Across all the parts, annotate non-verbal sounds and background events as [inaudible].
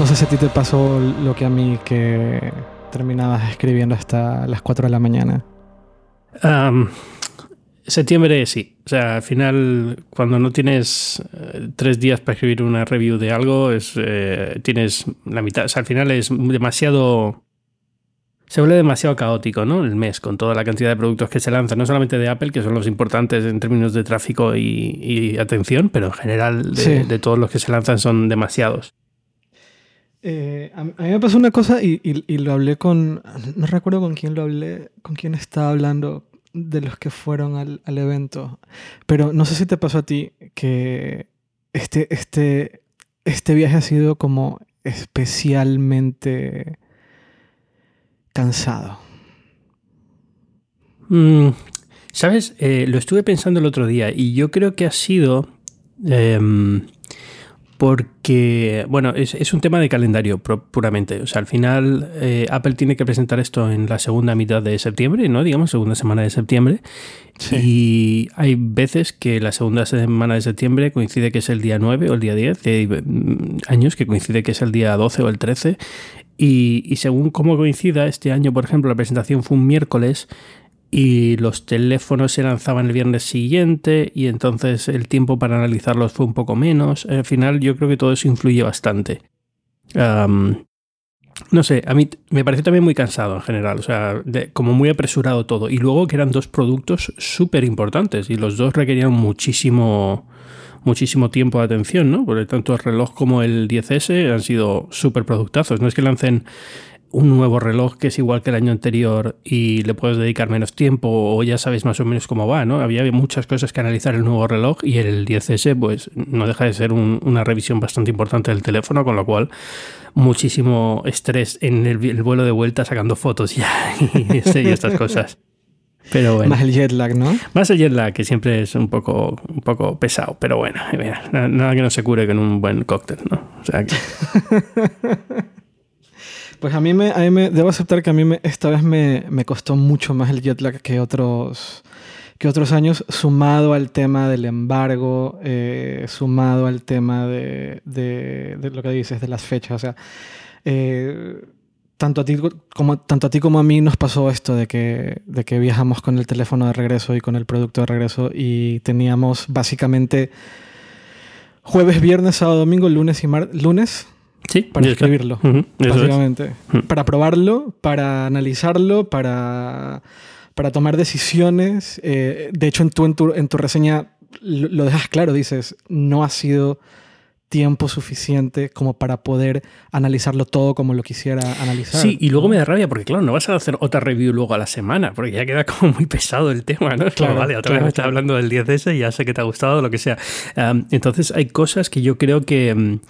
No sé si a ti te pasó lo que a mí, que terminabas escribiendo hasta las 4 de la mañana. septiembre sí. O sea, al final, cuando no tienes eh, tres días para escribir una review de algo, es, eh, tienes la mitad. O sea, al final es demasiado se vuelve demasiado caótico, ¿no? El mes, con toda la cantidad de productos que se lanzan, no solamente de Apple, que son los importantes en términos de tráfico y, atención, pero en general de, todos los que se lanzan son demasiados. Eh, a, mí me pasó una cosa y, lo hablé con, no recuerdo con quién lo hablé, con quién estaba hablando de los que fueron al, al evento, pero no sé si te pasó a ti que este, este, este viaje ha sido como especialmente cansado? Mm, Sabes, eh, lo estuve pensando el otro día y yo creo que ha sido em, porque, bueno, es, un tema de calendario puramente. O sea, al final eh, Apple tiene que presentar esto en la segunda mitad de septiembre, ¿no? Digamos, segunda semana de septiembre. Y hay veces que la segunda semana de septiembre coincide que es el día 9 o el día 10, hay mm, años que coincide que es el día 12 o el 13. Y, según cómo coincida, este año, por ejemplo, la presentación fue un miércoles y los teléfonos se lanzaban el viernes siguiente y entonces el tiempo para analizarlos fue un poco menos. Al final yo creo que todo eso influye bastante. no sé, a mí me parece también muy cansado en general, o sea, como muy apresurado todo. Y luego que eran dos productos súper importantes y los dos requerían muchísimo, muchísimo tiempo de atención, ¿no? Porque tanto el reloj como el 10S han sido súper productazos. No es que lancen un nuevo reloj que es igual que el año anterior y le puedes dedicar menos tiempo o ya sabes más o menos cómo va, ¿no? Había muchas cosas que analizar el nuevo reloj y el 10S pues no deja de ser una revisión bastante importante del teléfono, con lo cual muchísimo estrés en el, vuelo de vuelta sacando fotos ya [laughs] y estas cosas. Pero bueno. Más el jet lag, ¿no? Más el jet lag, que siempre es un poco, un poco pesado. Pero bueno, nada que no se cure con un buen cóctel, ¿no? O sea [laughs] Pues a mí, me, a me, debo aceptar que a mí me, esta vez me, me, costó mucho más el jet lag que otros, que otros años, sumado al tema del embargo, eh, sumado al tema de, de, de, lo que dices, de las fechas. O sea, eh, tanto a ti como, tanto a ti como a mí nos pasó esto de que, de que viajamos con el teléfono de regreso y con el producto de regreso y teníamos básicamente jueves, viernes, sábado, domingo, lunes y martes, lunes sí, para escribirlo, básicamente. Para probarlo, para analizarlo, para, para tomar decisiones. Eh, de hecho, en tu, en tu, en tu reseña lo dejas claro, dices, no ha sido tiempo suficiente como para poder analizarlo todo como lo quisiera analizar. Sí, y luego me da rabia porque, claro, no vas a hacer otra review luego a la semana, porque ya queda como muy pesado el tema, ¿no? Claro, vale, otra vez me estás hablando del 10S y ya sé que te ha gustado, lo que sea. entonces hay cosas que yo creo que mm,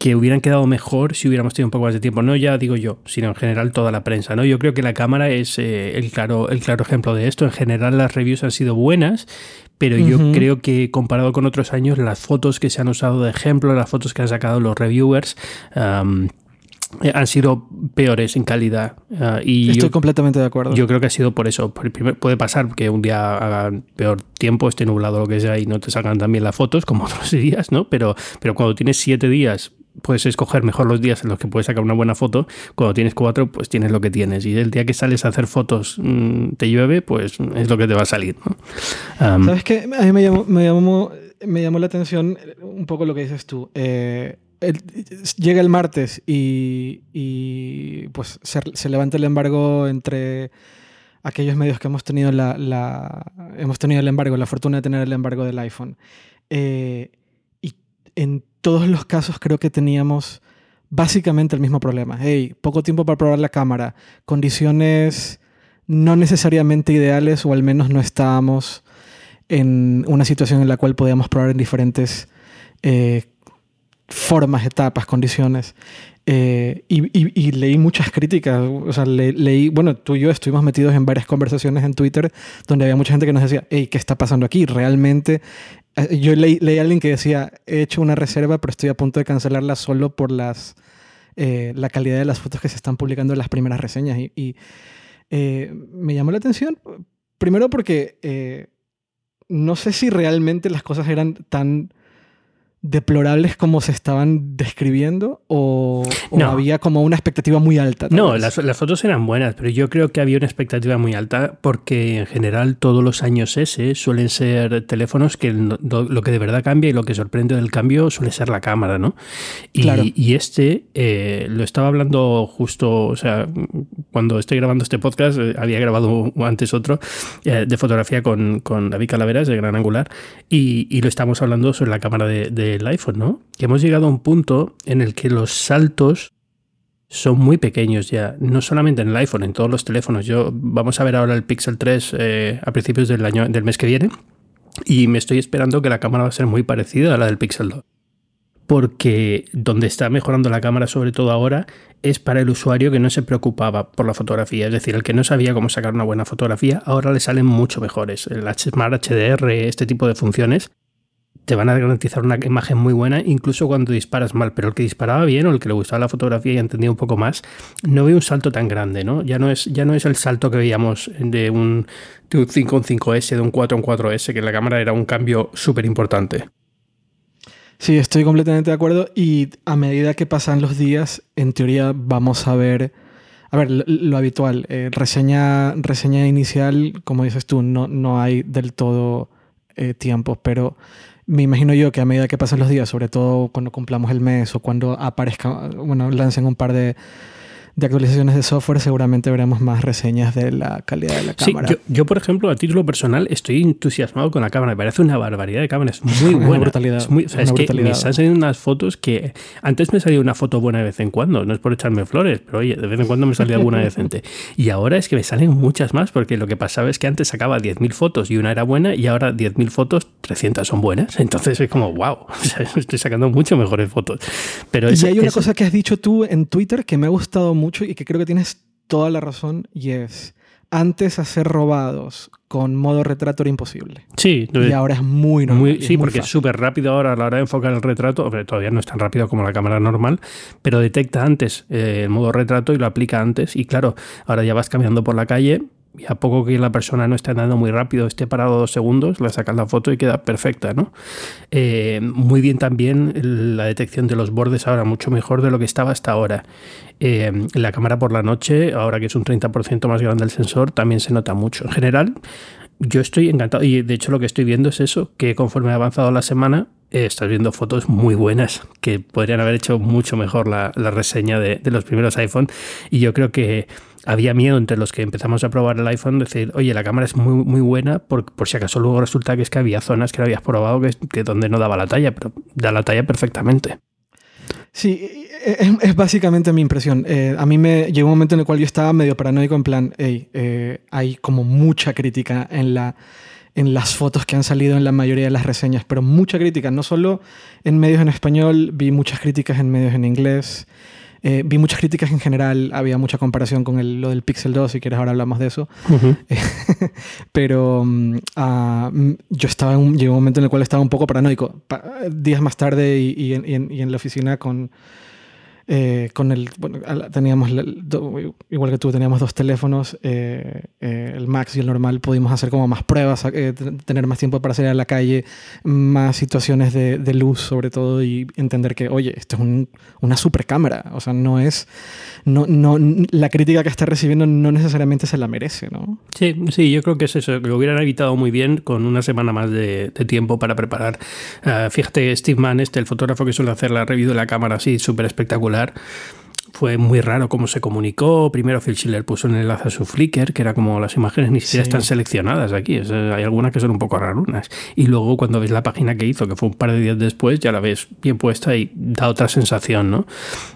que hubieran quedado mejor si hubiéramos tenido un poco más de tiempo. No ya digo yo, sino en general toda la prensa. ¿no? Yo creo que la cámara es eh, el, claro, el claro ejemplo de esto. En general las reviews han sido buenas, pero yo creo que comparado con otros años, las fotos que se han usado de ejemplo, las fotos que han sacado los reviewers, eh, han sido peores en calidad. Ah, y Estoy completamente de acuerdo. Yo creo que ha sido por eso. Puede pasar que un día hagan peor tiempo, esté nublado lo que sea, y no te sacan también las fotos, como [laughs] otros días, ¿no? Pero, pero cuando tienes siete días puedes escoger mejor los días en los que puedes sacar una buena foto. Cuando tienes cuatro, pues tienes lo que tienes. Y el día que sales a hacer fotos mm, te llueve, pues es lo que te va a salir. ¿Sabes qué? A mí me llamó, me, llamó, me llamó la atención un poco lo que dices tú. Eh, llega el martes y, y pues se, levanta el embargo entre aquellos medios que hemos tenido la, la, hemos tenido el embargo, la fortuna de tener el embargo del iPhone. Eh, y en todos los casos creo que teníamos básicamente el mismo problema. Hey, poco tiempo para probar la cámara, condiciones no necesariamente ideales o al menos no estábamos en una situación en la cual podíamos probar en diferentes eh, formas, etapas, condiciones. Eh, y, leí muchas críticas, o sea, leí, bueno, tú y yo estuvimos metidos en varias conversaciones en Twitter donde había mucha gente que nos decía, hey, ¿qué está pasando aquí? Realmente yo leí, a alguien que decía, he hecho una reserva, pero estoy a punto de cancelarla solo por las, eh, la calidad de las fotos que se están publicando en las primeras reseñas. Y, eh, me llamó la atención, primero porque no sé si realmente las cosas eran tan deplorables como se estaban describiendo o, había como una expectativa muy alta? No, las, fotos eran buenas, pero yo creo que había una expectativa muy alta porque en general todos los años S suelen ser teléfonos que lo, que de verdad cambia y lo que sorprende del cambio suele ser la cámara, ¿no? Y, este eh, lo estaba hablando justo, o sea, cuando estoy grabando este podcast, eh, había grabado antes otro eh, de fotografía con, con David Calaveras de Gran Angular y, lo estamos hablando sobre la cámara de el iPhone, ¿no? Que hemos llegado a un punto en el que los saltos son muy pequeños ya, no solamente en el iPhone, en todos los teléfonos. Yo vamos a ver ahora el Pixel 3 eh, a principios del año del mes que viene y me estoy esperando que la cámara va a ser muy parecida a la del Pixel 2. Porque donde está mejorando la cámara, sobre todo ahora, es para el usuario que no se preocupaba por la fotografía. Es decir, el que no sabía cómo sacar una buena fotografía, ahora le salen mucho mejores. El Smart HDR, este tipo de funciones, te van a garantizar una imagen muy buena, incluso cuando disparas mal. Pero el que disparaba bien o el que le gustaba la fotografía y entendía un poco más, no ve un salto tan grande, ¿no? Ya no es, ya no es el salto que veíamos de un, de un 5 en 5S, de un 4 en 4S, que la cámara era un cambio súper importante. Sí, estoy completamente de acuerdo. Y a medida que pasan los días, en teoría vamos a ver. A ver, lo, habitual. Eh, reseña, reseña inicial, como dices tú, no, no hay del todo eh, tiempo, pero me imagino yo que a medida que pasan los días, sobre todo cuando cumplamos el mes o cuando aparezca, bueno, lancen un par de, de actualizaciones de software, seguramente veremos más reseñas de la calidad de la cámara. Sí, yo, por ejemplo, a título personal, estoy entusiasmado con la cámara. Me parece una barbaridad de cámara. Es [laughs] muy buena. Una brutalidad. Es, muy, o sea, es que me están saliendo unas fotos que antes me salía una foto buena de vez en cuando. No es por echarme flores, pero oye, de vez en cuando me salía alguna [laughs] decente. Y ahora es que me salen muchas más, porque lo que pasaba es que antes sacaba 10.000 fotos y una era buena, y ahora 10.000 fotos, 300 son buenas. Entonces es como, wow, [laughs] estoy sacando mucho mejores fotos. Pero y hay una cosa que has dicho tú en Twitter que me ha gustado mucho y que creo que tienes toda la razón y es antes hacer robados con modo retrato era imposible. Sí. Y ahora es muy normal. sí, porque es súper rápido ahora a la hora de enfocar el retrato. Todavía no es tan rápido como la cámara normal, pero detecta antes eh, el modo retrato y lo aplica antes. Y claro, ahora ya vas caminando por la calle y a poco que la persona no esté andando muy rápido, esté parado dos segundos, le sacas la foto y queda perfecta, ¿no? Eh, muy bien también la detección de los bordes ahora, mucho mejor de lo que estaba hasta ahora. Eh, la cámara por la noche, ahora que es un 30% más grande el sensor, también se nota mucho. En general, yo estoy encantado y de hecho lo que estoy viendo es eso, que conforme ha avanzado la semana, eh, estás viendo fotos muy buenas que podrían haber hecho mucho mejor la, reseña de, de los primeros iPhone y yo creo que había miedo entre los que empezamos a probar el iPhone, decir, oye, la cámara es muy, muy buena, por, si acaso luego resulta que es que había zonas que no habías probado que, que donde no daba la talla, pero da la talla perfectamente. Sí, es, básicamente mi impresión. Eh, a mí me llegó un momento en el cual yo estaba medio paranoico en plan, eh, hay como mucha crítica en, la, en las fotos que han salido en la mayoría de las reseñas, pero mucha crítica, no solo en medios en español, vi muchas críticas en medios en inglés. Eh, vi muchas críticas en general, había mucha comparación con el, lo del Pixel 2, si quieres ahora hablamos de eso. [laughs] Pero mm, yo estaba en un, llegó un momento en el cual estaba un poco paranoico. días más tarde y, en, la oficina con, eh, con el, bueno, teníamos, igual que tú, teníamos dos teléfonos, eh, eh, el Max y el normal, pudimos hacer como más pruebas, tener más tiempo para salir a la calle, más situaciones de, de luz sobre todo y entender que, oye, esto es un, una super cámara, o sea, no es, no, no, la crítica que está recibiendo no necesariamente se la merece, ¿no? Sí, sí, yo creo que es eso, lo hubieran evitado muy bien con una semana más de, tiempo para preparar. Ah, fíjate, Steve Mann, este, el fotógrafo que suele hacer la review de la cámara así, súper espectacular, fue muy raro cómo se comunicó. Primero Phil Schiller puso un enlace a su Flickr, que era como las imágenes ni siquiera están seleccionadas aquí. hay algunas que son un poco rarunas. Y luego cuando ves la página que hizo, que fue un par de días después, ya la ves bien puesta y da otra sensación, ¿no?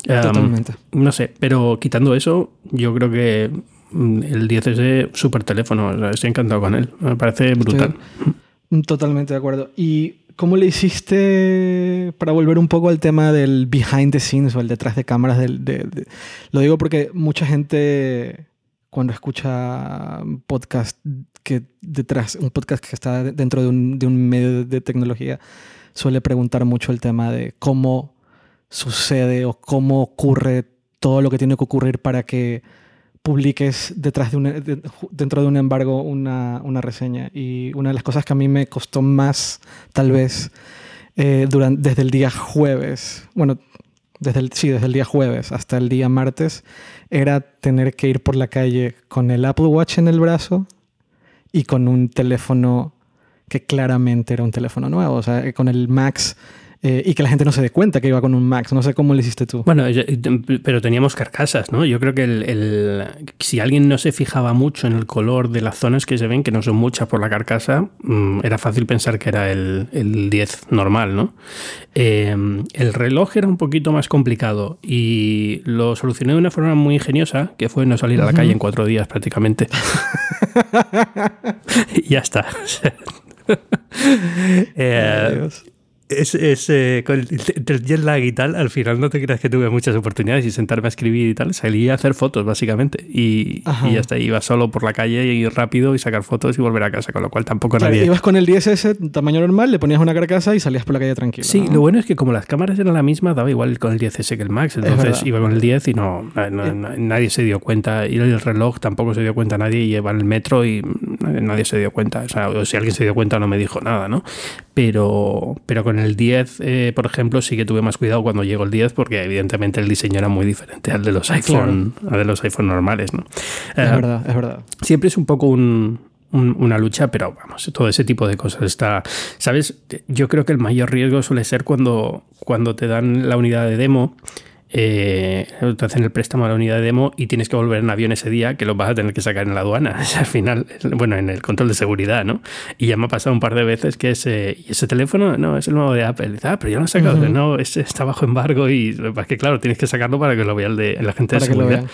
Totalmente. no sé, pero quitando eso, yo creo que mm, el 10 es de super teléfono. estoy encantado con él. Me parece brutal. totalmente de acuerdo. Y ¿Cómo le hiciste para volver un poco al tema del behind the scenes o el detrás de cámaras? Del, Lo digo porque mucha gente cuando escucha podcast que detrás, un podcast que está dentro de un medio de tecnología, suele preguntar mucho el tema de cómo sucede o cómo ocurre todo lo que tiene que ocurrir para que publiques detrás de, una, dentro de un embargo una, una, reseña. Y una de las cosas que a mí me costó más, tal vez, eh, durante, desde el día jueves, bueno, desde el, sí, desde el día jueves hasta el día martes, era tener que ir por la calle con el Apple Watch en el brazo y con un teléfono que claramente era un teléfono nuevo, o sea, con el Max eh, y que la gente no se dé cuenta que iba con un Max. No sé cómo lo hiciste tú. Bueno, pero teníamos carcasas, ¿no? Yo creo que el, si alguien no se fijaba mucho en el color de las zonas que se ven, que no son muchas por la carcasa, mm, era fácil pensar que era el, el 10 normal, ¿no? Eh, el reloj era un poquito más complicado y lo solucioné de una forma muy ingeniosa, que fue no salir a la calle en cuatro días prácticamente. [laughs] [laughs] y ya está. [laughs] eh, es, es eh, con el, jet lag y tal, al final no te creas que tuve muchas oportunidades y sentarme a escribir y tal. Salí a hacer fotos, básicamente. Y, y hasta iba solo por la calle y rápido y sacar fotos y volver a casa, con lo cual tampoco nadie. Ibas con el 10S tamaño normal, le ponías una carcasa y salías por la calle tranquilo. Sí, lo bueno es que como las cámaras eran la misma, daba igual con el 10S que el Max. Entonces iba con el 10 y no, nadie se dio cuenta. Y el reloj tampoco se dio cuenta nadie. Y iba el metro y nadie se dio cuenta. O sea, o si alguien se dio cuenta no me dijo nada, ¿no? Pero, pero con el 10, eh, por ejemplo, sí que tuve más cuidado cuando llegó el 10 porque evidentemente el diseño era muy diferente al de los iPhone, al de los iPhone normales, ¿no? Es eh, verdad, es verdad. Siempre es un poco una lucha, pero vamos, todo ese tipo de cosas está. ¿Sabes? Yo creo que el mayor riesgo suele ser cuando, cuando te dan la unidad de demo eh, te hacen el préstamo a la unidad de demo y tienes que volver en avión ese día que lo vas a tener que sacar en la aduana. [laughs] al final, bueno, en el control de seguridad, ¿no? Y ya me ha pasado un par de veces que ese, ¿y ese teléfono? No, es el nuevo de Apple. dice, ah, pero yo lo he sacado. No, ese está bajo embargo y es que, claro, tienes que sacarlo para que lo vea el de la gente de seguridad.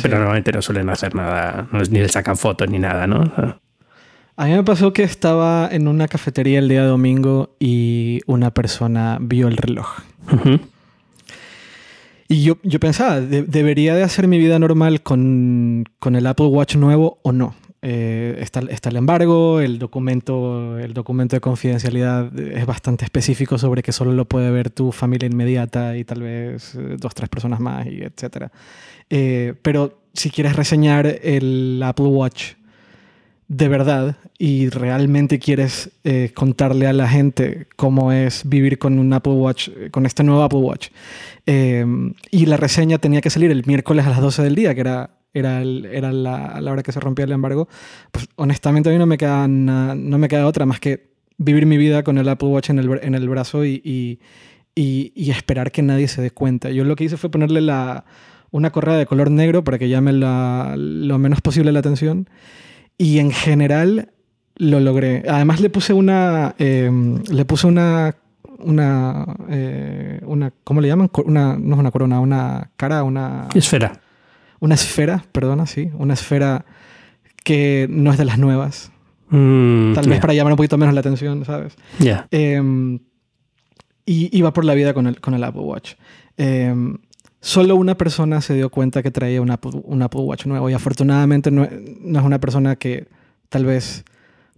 Pero normalmente no suelen hacer nada, ni le sacan fotos ni nada, ¿no? A mí me pasó que estaba en una cafetería el día domingo y una persona vio el reloj. Y yo, yo pensaba, ¿debería de hacer mi vida normal con, con el Apple Watch nuevo o no? Eh, está, está, el embargo, el documento, el documento de confidencialidad es bastante específico sobre que solo lo puede ver tu familia inmediata y tal vez eh, dos, tres personas más, y etc. Eh, pero si quieres reseñar el Apple Watch de verdad y realmente quieres contarle a la gente cómo es vivir con un Apple Watch, con este nuevo Apple Watch, Em, y la reseña tenía que salir el miércoles a las 12 del día, que era, era, era la, hora que se rompía el embargo. Pues honestamente a mí no me queda, no me queda otra más que vivir mi vida con el Apple Watch en el, en el brazo y, y, y, esperar que nadie se dé cuenta. Yo lo que hice fue ponerle la, una correa de color negro para que llame la, lo menos posible la atención. Y en general lo logré. Además le puse una, em, le puse una una, eh, una ¿cómo le llaman? Una, no es una corona, una cara, una... Esfera. Una esfera, perdona, sí. Una esfera que no es de las nuevas. Mm, Tal vez para llamar un poquito menos la atención, ¿sabes? Ya. Em, y iba por la vida con el, con el Apple Watch. Solo una persona se dio cuenta que traía un Apple, Watch nuevo y afortunadamente no, es una persona que tal vez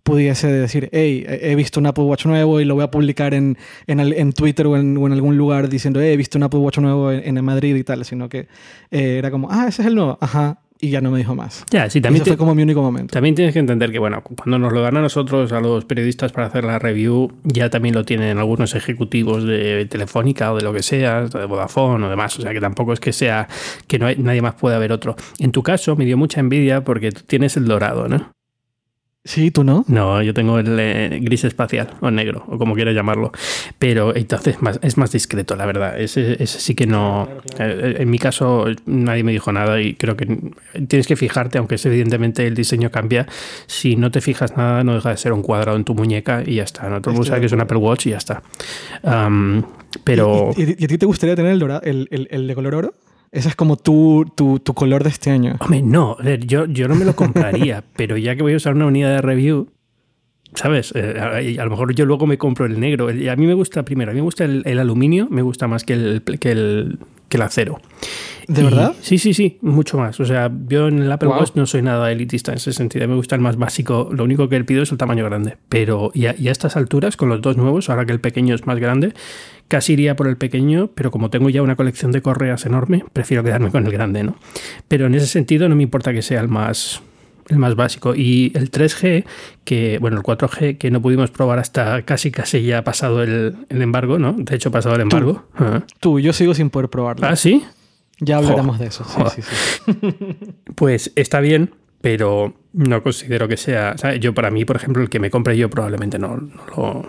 pudiese decir, hey, he visto un Apple Watch nuevo y lo voy a publicar en, en, en Twitter o en, algún lugar diciendo, hey, he visto un Apple Watch nuevo en, Madrid y tal, sino que eh, era como, ah, ese es el nuevo, ajá, y ya no me dijo más. Ya, sí, también. fue como mi único momento. También tienes que entender que, bueno, cuando nos lo dan a nosotros, a los periodistas para hacer la review, ya también lo tienen algunos ejecutivos de Telefónica o de lo que sea, de Vodafone o demás. O sea, que tampoco es que sea que no hay, nadie más pueda ver otro. En tu caso, me dio mucha envidia porque tú tienes el dorado, ¿no? Sí, tú no. No, yo tengo el eh, gris espacial o negro o como quieras llamarlo. Pero entonces más, es más discreto, la verdad. Ese, sí que no. Eh, en mi caso nadie me dijo nada y creo que tienes que fijarte, aunque es evidentemente el diseño cambia. Si no te fijas nada, no deja de ser un cuadrado en tu muñeca y ya está. No te que es un Apple Watch y ya está. pero. ¿Y, a ti te gustaría tener el, el, el de color oro? Ese es como tu, tu, tu, color de este año. Hombre, no, yo, yo no me lo compraría, [laughs] pero ya que voy a usar una unidad de review, ¿sabes? Eh, a, lo mejor yo luego me compro el negro. A mí me gusta, primero, a mí me gusta el, aluminio, me gusta más que el, que el, que el acero. ¿De verdad? Sí, sí, sí, mucho más. O sea, yo en el Apple Watch no soy nada elitista en ese sentido. Me gusta el más básico. Lo único que le pido es el tamaño grande. Pero y a, estas alturas, con los dos nuevos, ahora que el pequeño es más grande, casi iría por el pequeño, pero como tengo ya una colección de correas enorme, prefiero quedarme con el grande, ¿no? Pero en ese sentido no me importa que sea el más el más básico. Y el 3G, que, bueno, el 4G, que no pudimos probar hasta casi casi ya pasado el, embargo, ¿no? De hecho, pasado el embargo. Tú, yo sigo sin poder probarlo. ¿Ah, sí? Ya hablaremos de eso. Sí, sí, sí. [laughs] pues está bien, pero no considero que sea. Yo, para mí, por ejemplo, el que me compre yo probablemente no,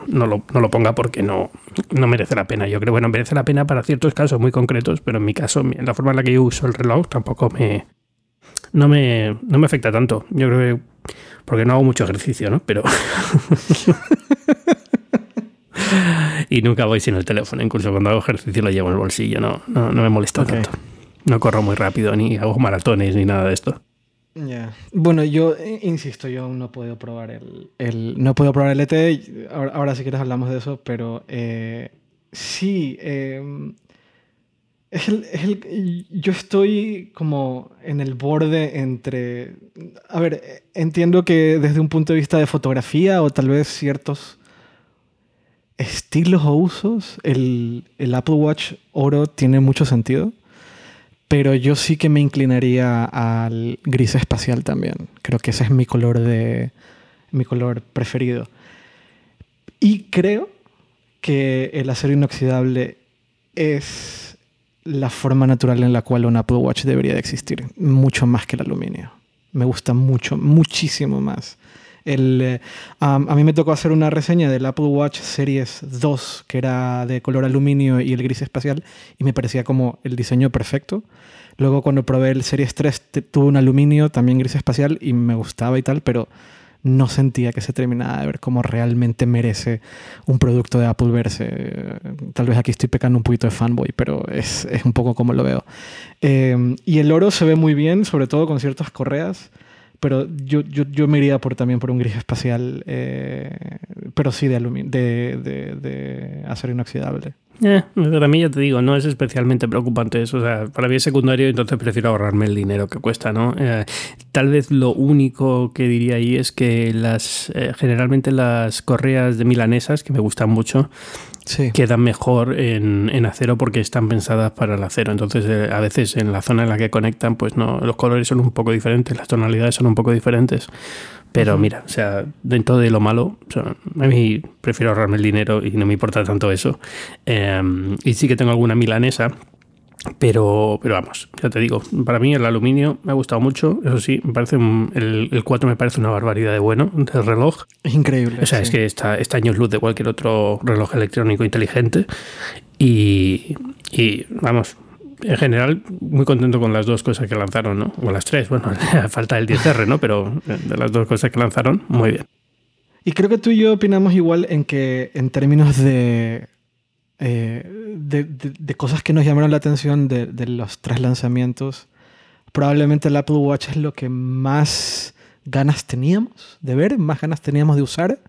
no, lo, ponga porque no, no merece la pena. Yo creo, bueno, merece la pena para ciertos casos muy concretos, pero en mi caso, la forma en la que yo uso el reloj, tampoco me. No me, no me afecta tanto. Yo creo que. Porque no hago mucho ejercicio, ¿no? Pero. [laughs] y nunca voy sin el teléfono. Incluso cuando hago ejercicio lo llevo en el bolsillo. No, no, me molesta tanto. No corro muy rápido, ni hago maratones, ni nada de esto. Bueno, yo eh, insisto, yo aún no puedo probar el, el no puedo probar el ET. Ahora, ahora, si quieres hablamos de eso, pero eh, sí, em, es el, es el, yo estoy como en el borde entre, a ver, entiendo que desde un punto de vista de fotografía o tal vez ciertos estilos o usos, el, el Apple Watch oro tiene mucho sentido pero yo sí que me inclinaría al gris espacial también. Creo que ese es mi color de mi color preferido. Y creo que el acero inoxidable es la forma natural en la cual un Apple Watch debería de existir, mucho más que el aluminio. Me gusta mucho, muchísimo más. Eh, a mí me tocó hacer una reseña del Apple Watch Series 2, que era de color aluminio y el gris espacial, y me parecía como el diseño perfecto. Luego cuando probé el Series 3 tuve un aluminio, también gris espacial, y me gustaba y tal, pero no sentía que se terminaba de ver cómo realmente merece un producto de Apple verse. Tal vez aquí estoy pecando un poquito de fanboy, pero es, un poco como lo veo. Eh, y el oro se ve muy bien, sobre todo con ciertas correas pero yo, yo, yo, me iría por, también por un gris espacial, eh, pero sí de, de, de, de, acero inoxidable. Eh, para mí ya te digo, no es especialmente preocupante eso. O sea, para mí es secundario, entonces prefiero ahorrarme el dinero que cuesta, ¿no? Eh, tal vez lo único que diría ahí es que las eh, generalmente las correas de milanesas, que me gustan mucho, quedan mejor en, acero porque están pensadas para el acero. Entonces, eh, a veces en la zona en la que conectan, pues no, los colores son un poco diferentes, las tonalidades son un poco diferentes. Pero mira, o sea, dentro de lo malo, a mí prefiero ahorrarme el dinero y no me importa tanto eso. Em, y sí que tengo alguna milanesa pero, pero vamos, ya te digo, para mí el aluminio me ha gustado mucho. Eso sí, me parece el, el 4 me parece una barbaridad de bueno del reloj. Es increíble. O sea, es que está, está años luz de cualquier otro reloj electrónico inteligente. Y, y vamos, en general, muy contento con las dos cosas que lanzaron, ¿no? O las tres, bueno, [laughs] falta el 10R, ¿no? Pero de las dos cosas que lanzaron, muy bien. Y creo que tú y yo opinamos igual en que en términos de eh, de, cosas que nos llamaron la atención de, de, los tres lanzamientos, probablemente el Apple Watch es lo que más ganas teníamos de ver, más ganas teníamos de usar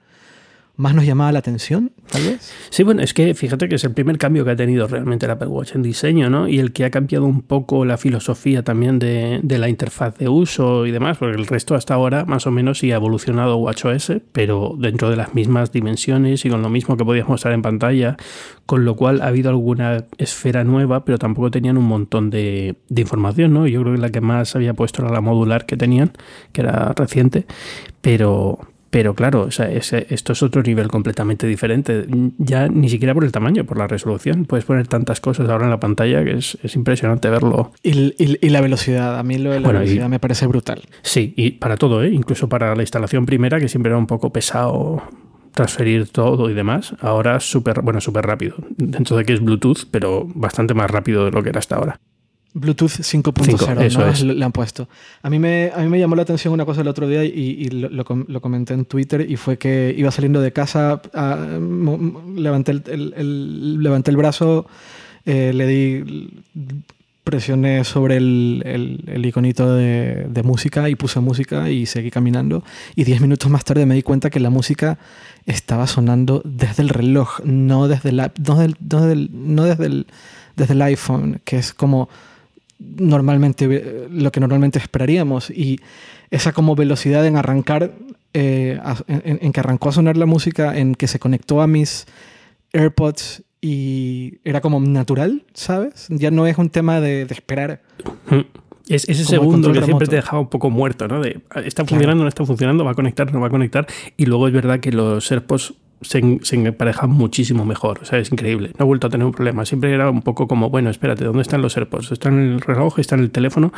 más nos llamaba la atención, tal vez. Sí, bueno, es que fíjate que es el primer cambio que ha tenido realmente el Apple Watch en diseño, ¿no? Y el que ha cambiado un poco la filosofía también de, la interfaz de uso y demás, porque el resto hasta ahora más o menos sí ha evolucionado WatchOS, pero dentro de las mismas dimensiones y con lo mismo que podías mostrar en pantalla, con lo cual ha habido alguna esfera nueva, pero tampoco tenían un montón de, de información, ¿no? Yo creo que la que más había puesto era la modular que tenían, que era reciente, pero, pero claro, o sea, esto es otro nivel completamente diferente. Ya ni siquiera por el tamaño, por la resolución. Puedes poner tantas cosas ahora en la pantalla que es, impresionante verlo. Y, la velocidad, a mí lo de la velocidad me parece brutal. Sí, y para todo, ¿eh? incluso para la instalación primera, que siempre era un poco pesado transferir todo y demás. Ahora súper, bueno, súper rápido. Dentro de que es Bluetooth, pero bastante más rápido de lo que era hasta ahora. Bluetooth 5.0 ¿no? le han puesto. A mí, me, a mí me llamó la atención una cosa el otro día y, lo, comenté en Twitter y fue que iba saliendo de casa, levanté, el, levanté el brazo, eh, le di, presioné sobre el, iconito de, música y puse música y seguí caminando y diez minutos más tarde me di cuenta que la música estaba sonando desde el reloj, no desde, la, no no desde, el, desde el iPhone, que es como normalmente lo que normalmente esperaríamos. Y esa como velocidad en arrancar eh, en, que arrancó a sonar la música en que se conectó a mis AirPods y era como natural sabes ya no es un tema de, esperar. Es ese segundo que siempre te dejaba un poco muerto, ¿no? De, ah, está funcionando, no está funcionando, va a conectar, no va a conectar. Y luego es verdad que los AirPods se, se emparejan muchísimo mejor. O sea, es increíble. No he vuelto a tener un problema. Siempre era un poco como, bueno, espérate, ¿dónde están los AirPods? ¿Están en el reloj? ¿Están en el teléfono?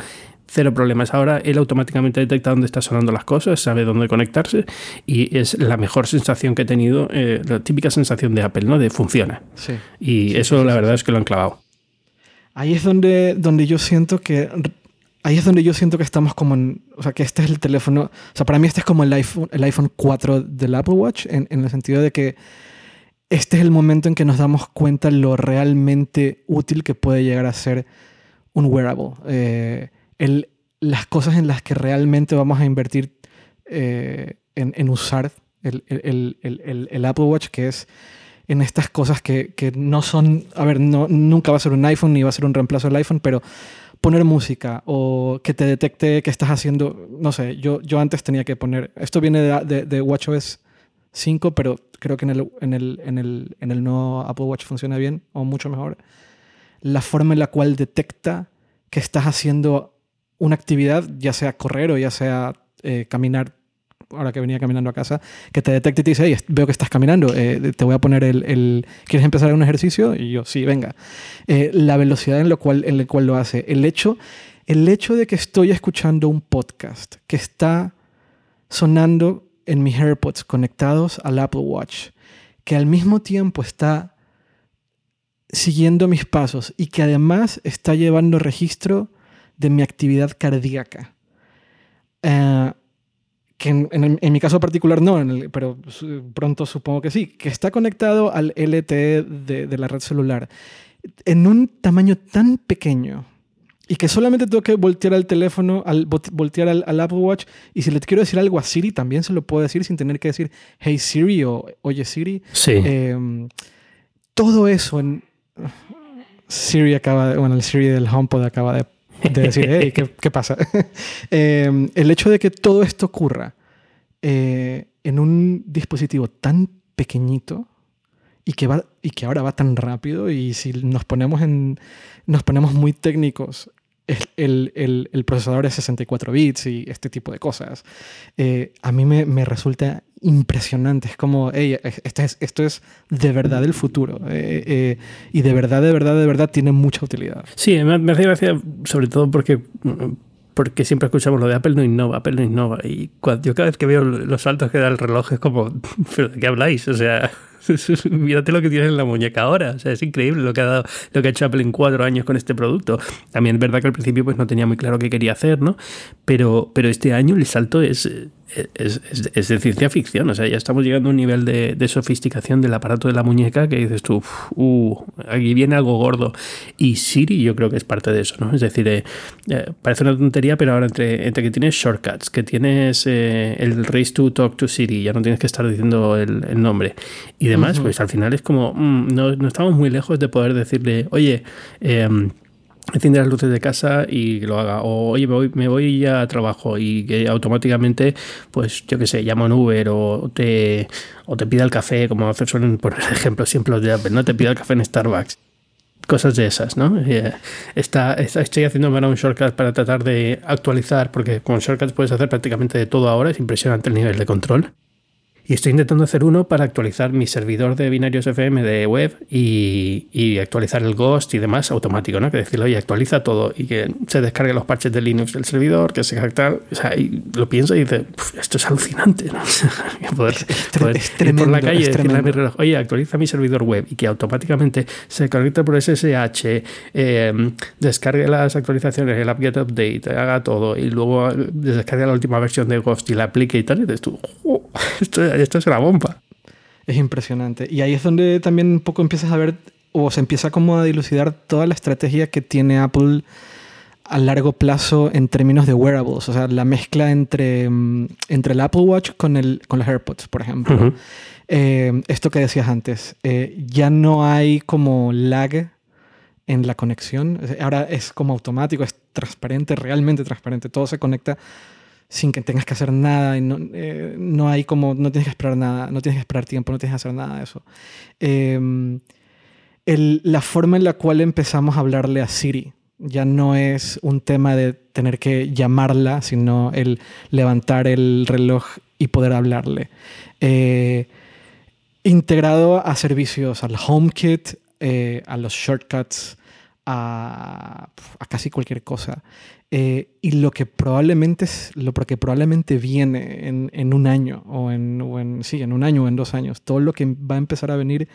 Cero problemas. Ahora él automáticamente detecta dónde están sonando las cosas, sabe dónde conectarse y es la mejor sensación que he tenido, eh, la típica sensación de Apple, ¿no? De funciona. Sí. Y eso la verdad es que lo han clavado. Ahí es donde, donde yo siento que ahí es donde yo siento que estamos como en, o sea, que este es el teléfono, o sea, para mí este es como el iPhone, el iPhone 4 del Apple Watch, en, el sentido de que este es el momento en que nos damos cuenta lo realmente útil que puede llegar a ser un wearable. Eh, el, las cosas en las que realmente vamos a invertir eh, en, en, usar el, el, el, Apple Watch, que es en estas cosas que, que, no son, a ver, no, nunca va a ser un iPhone ni va a ser un reemplazo del iPhone, pero poner música o que te detecte que estás haciendo, no sé, yo, yo antes tenía que poner, esto viene de, de, WatchOS 5, pero creo que en el, en, el, en, el, en el nuevo Apple Watch funciona bien o mucho mejor. La forma en la cual detecta que estás haciendo una actividad, ya sea correr o ya sea eh, caminar ahora que venía caminando a casa, que te detecte y te dice, hey, veo que estás caminando, eh, te voy a poner el, ¿Quieres empezar un ejercicio? Y yo, sí, venga. Eh, la velocidad en, lo cual, la cual lo hace. El hecho, el hecho de que estoy escuchando un podcast que está sonando en mis AirPods conectados al Apple Watch, que al mismo tiempo está siguiendo mis pasos y que además está llevando registro de mi actividad cardíaca. Uh, que en, mi caso particular no, pero pronto supongo que sí, que está conectado al LTE de, la red celular en un tamaño tan pequeño y que solamente tengo que voltear al teléfono, al, voltear al, Apple Watch y si le quiero decir algo a Siri también se lo puedo decir sin tener que decir Hey Siri o Oye Siri. Sí. Em, todo eso en... Siri acaba de, bueno, el Siri del HomePod acaba de de decir, hey, ¿qué, [laughs] pasa? [laughs] Em, el hecho de que todo esto ocurra eh, en un dispositivo tan pequeñito y que, va, y que ahora va tan rápido y si nos ponemos, en, nos ponemos muy técnicos, el, el, el procesador es 64 bits y este tipo de cosas, eh, a mí me, me resulta impresionante. Es como, hey, esto es, esto es de verdad el futuro. Eh, eh, y de verdad, de verdad, de verdad tiene mucha utilidad. Sí, me, hace gracia sobre todo porque porque siempre escuchamos lo de Apple no innova, Apple no innova. Y yo cada vez que veo los saltos que da el reloj es como, [laughs] ¿pero de qué habláis? O sea, [laughs] Mírate lo que tienes en la muñeca ahora. O sea, es increíble lo que ha dado, lo que ha hecho Apple en cuatro años con este producto. También es verdad que al principio pues no tenía muy claro qué quería hacer, ¿no? Pero, pero este año el salto es, es, es, de ciencia ficción. O sea, ya estamos llegando a un nivel de, sofisticación del aparato de la muñeca que dices tú, uh, aquí viene algo gordo. Y Siri yo creo que es parte de eso, ¿no? Es decir, eh, eh, parece una tontería, pero ahora entre, entre que tienes shortcuts, que tienes eh, el race to talk to Siri, ya no tienes que estar diciendo el, el nombre y demás, pues al final es como, mm, no, no, estamos muy lejos de poder decirle, oye, eh, enciende las luces de casa y lo haga. O oye, me voy, me voy a trabajo y que automáticamente, pues yo qué sé, llama un Uber o te, o te pida el café, como hacer suelen poner [laughs] ejemplos siempre de Apple, ¿no? Te pida el café en Starbucks. Cosas de esas, ¿no? Eh, está, estoy haciendo ahora un shortcut para tratar de actualizar, porque con shortcuts puedes hacer prácticamente de todo ahora, es impresionante el nivel de control. Y estoy intentando hacer uno para actualizar mi servidor de binarios FM de web y, actualizar el Ghost y demás automático, ¿no? Que decirle, oye, actualiza todo y que se descargue los parches de Linux del servidor, que se tal. O sea, y lo pienso y dice, esto es alucinante, ¿no? [laughs] poder, es, tremendo, por la calle y decirle a mi reloj, oye, actualiza mi servidor web y que automáticamente se conecte por SSH, eh, descargue las actualizaciones, el app update, haga todo y luego descargue la última versión de Ghost y la aplique y tal. Y dices tú, oh, esto esto es la bomba. Es impresionante. Y ahí es donde también un poco empiezas a ver, o se empieza como a dilucidar toda la estrategia que tiene Apple a largo plazo en términos de wearables. O sea, la mezcla entre, mm, entre el Apple Watch con, el, con los AirPods, por ejemplo. Eh, esto que decías antes, eh, ya no hay como lag en la conexión. Ahora es como automático, es transparente, realmente transparente. Todo se conecta sin que tengas que hacer nada y no, eh, no, hay como, no tienes que esperar nada, no tienes que esperar tiempo, no tienes que hacer nada de eso. Em, el, la forma en la cual empezamos a hablarle a Siri Ya no es un tema de tener que llamarla, sino el levantar el reloj y poder hablarle. Eh, integrado a servicios, al HomeKit, eh, a los shortcuts, a, casi cualquier cosa. Eh, y lo que probablemente, lo que probablemente viene en, un año, o en, o en, sí, en un año o en dos años, todo lo que va a empezar a venir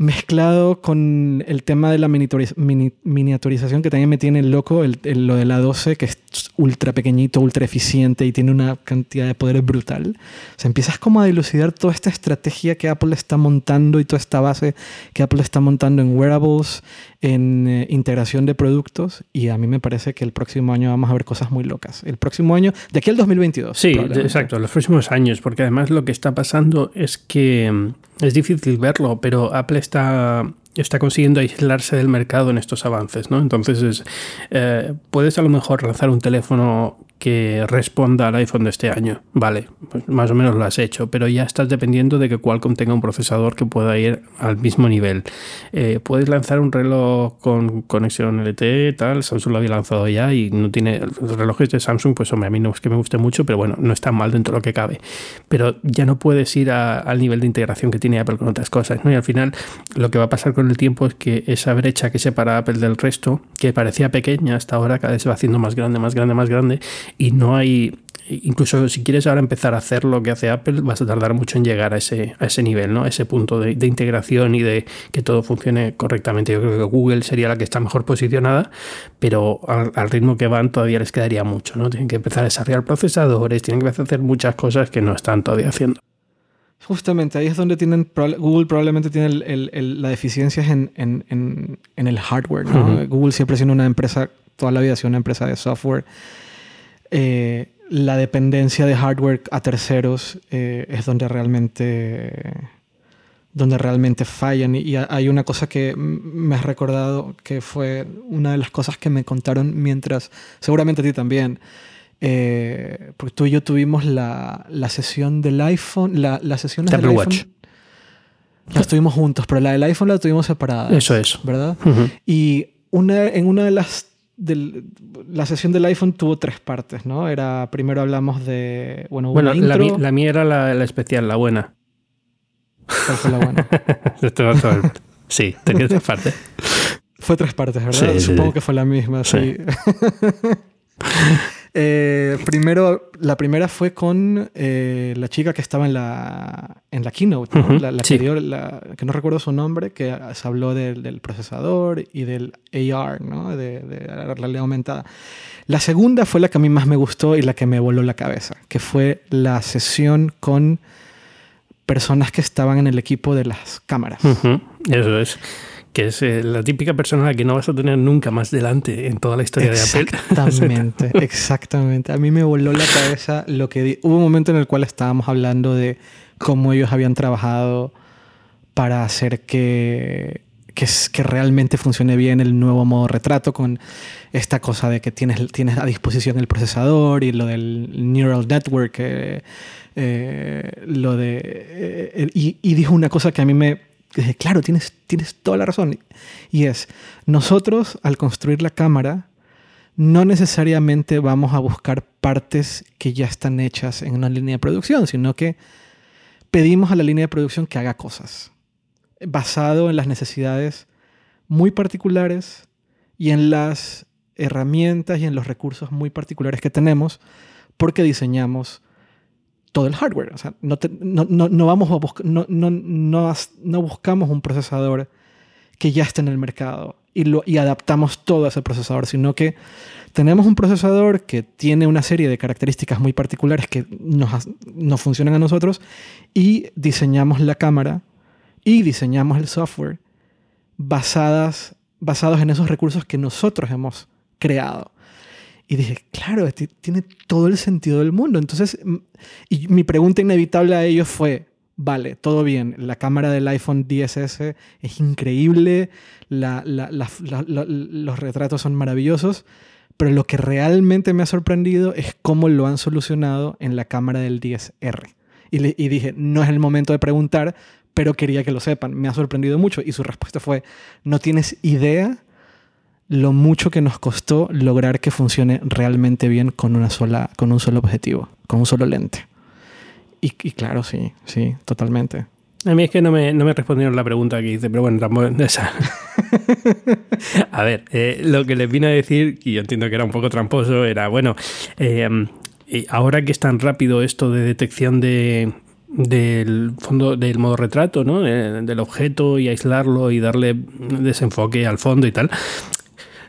mezclado con el tema de la miniaturización que también me tiene loco, el, lo de la 12, que es ultra pequeñito, ultra eficiente y tiene una cantidad de poder brutal. O sea, empiezas como a dilucidar toda esta estrategia que Apple está montando y toda esta base que Apple está montando en wearables, en eh, integración de productos y a mí me parece que el próximo año vamos a ver cosas muy locas. El próximo año, de aquí al 2022. Sí, exacto, los próximos años, porque además lo que está pasando es que mm, es difícil verlo, pero Apple está está consiguiendo aislarse del mercado en estos avances, ¿no? Entonces, eh, puedes a lo mejor lanzar un teléfono que responda al iPhone de este año. Vale, pues más o menos lo has hecho, pero ya estás dependiendo de que Qualcomm tenga un procesador que pueda ir al mismo nivel. Eh, puedes lanzar un reloj con conexión LTE, tal, Samsung lo había lanzado ya y no tiene los relojes de Samsung, pues hombre, a mí no es que me guste mucho, pero bueno, no está mal dentro de lo que cabe. Pero ya no puedes ir al nivel de integración que tiene Apple con otras cosas, ¿no? Y al final lo que va a pasar con el tiempo es que esa brecha que separa Apple del resto, que parecía pequeña hasta ahora, cada vez se va haciendo más grande, más grande, más grande, y no hay incluso si quieres ahora empezar a hacer lo que hace Apple, vas a tardar mucho en llegar a ese, a ese nivel, ¿no? A ese punto de, integración y de que todo funcione correctamente. Yo creo que Google sería la que está mejor posicionada, pero al, ritmo que van todavía les quedaría mucho, ¿no? Tienen que empezar a desarrollar procesadores, tienen que empezar a hacer muchas cosas que no están todavía haciendo. Justamente ahí es donde tienen Google probablemente tiene la deficiencia en, en, en, el hardware. ¿no? Google siempre ha sido una empresa, toda la vida ha sido una empresa de software eh, la dependencia de hardware a terceros eh, es donde realmente, donde realmente fallan. Y, hay una cosa que me has recordado que fue una de las cosas que me contaron mientras, seguramente a ti también, eh, porque tú y yo tuvimos la, la sesión del iPhone, la, la sesión del iPhone. Watch. La estuvimos juntos, pero la del iPhone la tuvimos separada. Eso es. ¿Verdad? Y una, en una de las la sesión del iPhone tuvo tres partes, ¿no? Era, primero hablamos de, bueno, bueno la, la, mía era la, especial, la buena. ¿Cuál fue la buena? [laughs] sí, tenía tres partes. Fue tres partes, ¿verdad? Supongo que fue la misma, sí. [laughs] Eh, primero, la primera fue con eh, la chica que estaba en la, en la keynote, la, que, no recuerdo su nombre, que se habló del, procesador y del AR, ¿no? de, la realidad aumentada. La segunda fue la que a mí más me gustó y la que me voló la cabeza, que fue la sesión con personas que estaban en el equipo de las cámaras. Eso es que es eh, la típica persona que no vas a tener nunca más delante en toda la historia de Apple. Exactamente, [laughs] exactamente. A mí me voló la cabeza lo que hubo un momento en el cual estábamos hablando de cómo ellos habían trabajado para hacer que, que, que realmente funcione bien el nuevo modo retrato con esta cosa de que tienes, tienes a disposición el procesador y lo del neural network, eh, eh, lo de... y, y dijo una cosa que a mí me claro, tienes, tienes toda la razón. Y es, nosotros al construir la cámara, no necesariamente vamos a buscar partes que ya están hechas en una línea de producción, sino que pedimos a la línea de producción que haga cosas, basado en las necesidades muy particulares y en las herramientas y en los recursos muy particulares que tenemos, porque diseñamos todo el hardware. O sea, no, no, vamos a no, no, buscamos un procesador que ya esté en el mercado y, lo, y adaptamos todo a ese procesador, sino que tenemos un procesador que tiene una serie de características muy particulares que nos, nos funcionan a nosotros y diseñamos la cámara y diseñamos el software basadas, basados en esos recursos que nosotros hemos creado. Y dije, claro, tiene todo el sentido del mundo. Entonces, y mi pregunta inevitable a ellos fue, vale, todo bien, la cámara del iPhone 10S es increíble, los retratos son maravillosos, pero lo que realmente me ha sorprendido es cómo lo han solucionado en la cámara del 10R. Y, y dije, no es el momento de preguntar, pero quería que lo sepan, me ha sorprendido mucho. Y su respuesta fue, no tienes idea lo mucho que nos costó lograr que funcione realmente bien con, una sola, con un solo objetivo, con un solo lente. Y, claro, sí, sí, totalmente. A mí es que no me, no me respondieron la pregunta que hice, pero bueno, [laughs] esa. [laughs] a ver, eh, lo que les vine a decir, y yo entiendo que era un poco tramposo, era, bueno, eh, ahora que es tan rápido esto de detección de, del fondo del modo retrato, ¿no? del objeto y aislarlo y darle desenfoque al fondo y tal.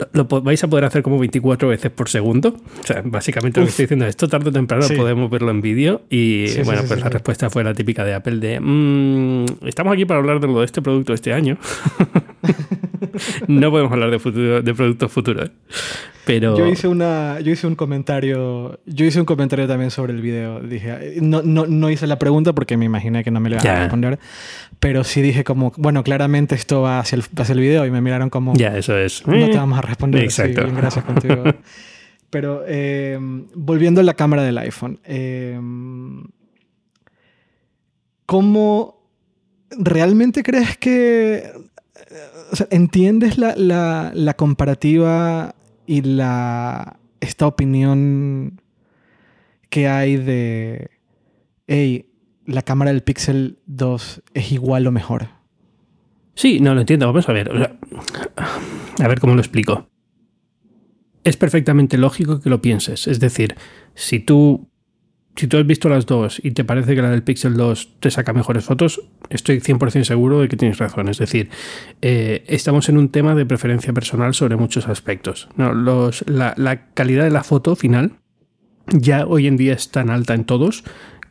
Eh, lo, vais a poder hacer como 24 veces por segundo. O sea, básicamente lo que estoy diciendo es esto tarde o temprano podemos verlo en vídeo. Y bueno, pues la respuesta fue la típica de Apple de mm, estamos aquí para hablar de lo de este producto este año. [laughs] no podemos hablar de, futuro, de productos futuros. Pero... Yo hice, una, yo hice un comentario, yo hice un comentario también sobre el video. Dije, no, no, no hice la pregunta porque me imaginé que no me le iban a responder, pero sí dije como, bueno, claramente esto va hacia el, hacia el video y me miraron como, ya, eso es. No te vamos a responder. Exacto. gracias contigo. [laughs] pero eh, volviendo a la cámara del iPhone, eh, ¿cómo realmente crees que o sea, ¿entiendes la, la, la, comparativa y la, esta opinión que hay de, hey, la cámara del Pixel 2 es igual o mejor. Sí, no lo entiendo. Vamos a ver. a ver cómo lo explico. Es perfectamente lógico que lo pienses. Es decir, si tú si tú has visto las dos y te parece que la del Pixel 2 te saca mejores fotos, estoy 100% seguro de que tienes razón. Es decir, eh, estamos en un tema de preferencia personal sobre muchos aspectos. la, la calidad de la foto final ya hoy en día es tan alta en todos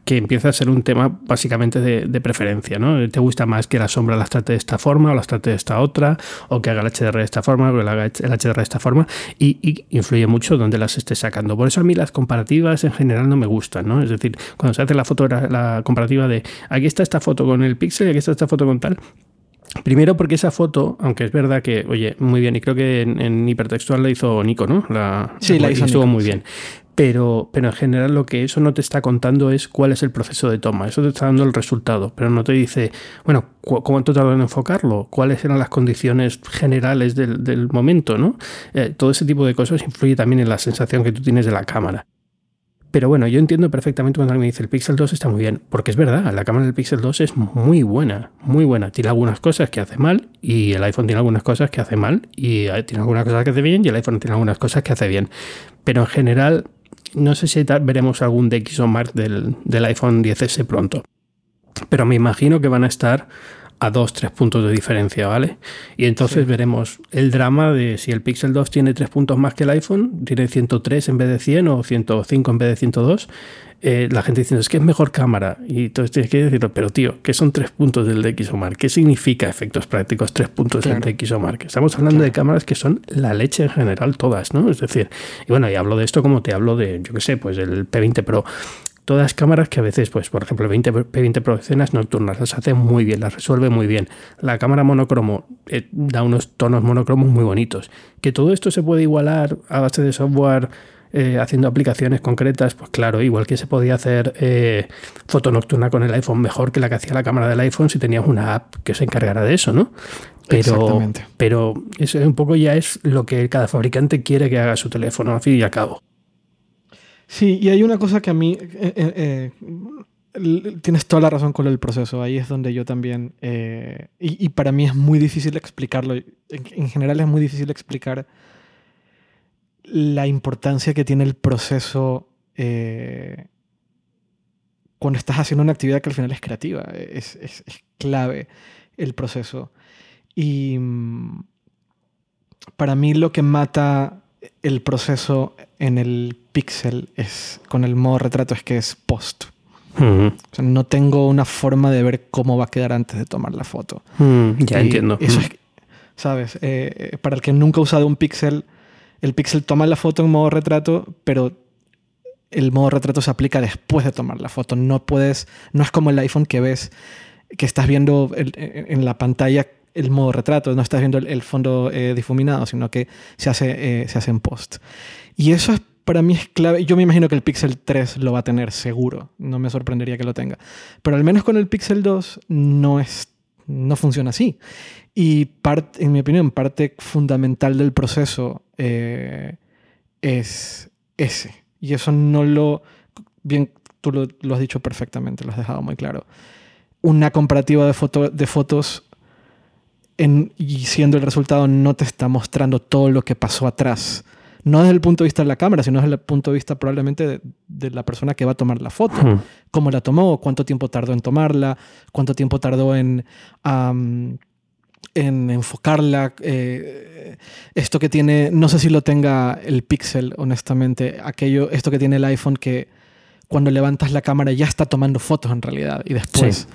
que empieza a ser un tema básicamente de, preferencia, ¿no? ¿Te gusta más que la sombra las trate de esta forma o las trate de esta otra? ¿O que haga el HDR de esta forma o que haga el HDR de esta forma? Y, influye mucho donde las esté sacando. Por eso a mí las comparativas en general no me gustan, ¿no? Es decir, cuando se hace la foto, la, comparativa de aquí está esta foto con el pixel y aquí está esta foto con tal, Primero porque esa foto, aunque es verdad que, oye, muy bien, y creo que en, hipertextual la hizo Nico, ¿no? La, sí, la hizo estuvo muy bien pero, pero en general lo que eso no te está contando es cuál es el proceso de toma, eso te está dando el resultado, pero no te dice, bueno, cuánto tardó en enfocarlo, cuáles eran las condiciones generales del, momento, ¿no? Eh, todo ese tipo de cosas influye también en la sensación que tú tienes de la cámara. Pero bueno, yo entiendo perfectamente cuando alguien me dice el Pixel 2 está muy bien, porque es verdad, la cámara del Pixel 2 es muy buena, muy buena. Tiene algunas cosas que hace mal y el iPhone tiene algunas cosas que hace mal y eh, tiene algunas cosas que hace bien y el iPhone tiene algunas cosas que hace bien. Pero en general no sé si veremos algún DxOMark del, del iPhone 10S pronto. Pero me imagino que van a estar a 2-3 puntos de diferencia, ¿vale? Y entonces veremos el drama de si el Pixel 2 tiene 3 puntos más que el iPhone, tiene 103 en vez de 100 o 105 en vez de 102. Eh, la gente diciendo es que es mejor cámara. Y entonces tienes que decirlo, pero tío, ¿qué son 3 puntos del DxOMark? ¿Qué significa efectos prácticos 3 puntos del DxOMark? Estamos hablando de cámaras que son la leche en general, todas, ¿no? Es decir, y bueno, y hablo de esto como te hablo de, yo qué sé, pues el P20 Pro todas cámaras que a veces, pues por ejemplo, 20, 20 Pro escenas nocturnas las hace muy bien, las resuelve muy bien. La cámara monocromo eh, da unos tonos monocromos muy bonitos. Que todo esto se puede igualar a base de software eh, haciendo aplicaciones concretas, pues claro, igual que se podía hacer eh, foto nocturna con el iPhone mejor que la que hacía la cámara del iPhone si tenías una app que se encargara de eso, ¿no? Pero, pero eso un poco ya es lo que cada fabricante quiere que haga su teléfono, al fin y al cabo. Sí, y hay una cosa que a mí... Eh, eh, eh, tienes toda la razón con el proceso. Ahí es donde yo también... Y, para mí es muy difícil explicarlo. En, general es muy difícil explicar la importancia que tiene el proceso cuando estás haciendo una actividad que al final es creativa. Es, es clave el proceso. Y mm, para mí lo que mata el proceso en el Pixel es con el modo retrato es que es post. no tengo una forma de ver cómo va a quedar antes de tomar la foto. Mm, ya entiendo. Eso es, ¿sabes? Eh, eh, para el que nunca ha usado un Pixel, el Pixel toma la foto en modo retrato, pero el modo retrato se aplica después de tomar la foto. No puedes, no es como el iPhone que ves, que estás viendo en la pantalla el modo retrato, no estás viendo el, fondo eh, difuminado, sino que se hace, eh, se hace en post. Y eso es, para mí es clave. Yo me imagino que el Pixel 3 lo va a tener seguro, no me sorprendería que lo tenga. Pero al menos con el Pixel 2 no, es, no funciona así. Y en mi opinión, parte fundamental del proceso eh, es ese. Y eso no lo... Bien, tú lo, has dicho perfectamente, lo has dejado muy claro. Una comparativa de, foto, de fotos en, y siendo el resultado no te está mostrando todo lo que pasó atrás. No desde el punto de vista de la cámara, sino desde el punto de vista probablemente de, la persona que va a tomar la foto. Cómo la tomó, cuánto tiempo tardó en tomarla, cuánto tiempo tardó en en enfocarla. Eh, esto que tiene, no sé si lo tenga el Pixel, honestamente, aquello, esto que tiene el iPhone que cuando levantas la cámara ya está tomando fotos en realidad y después,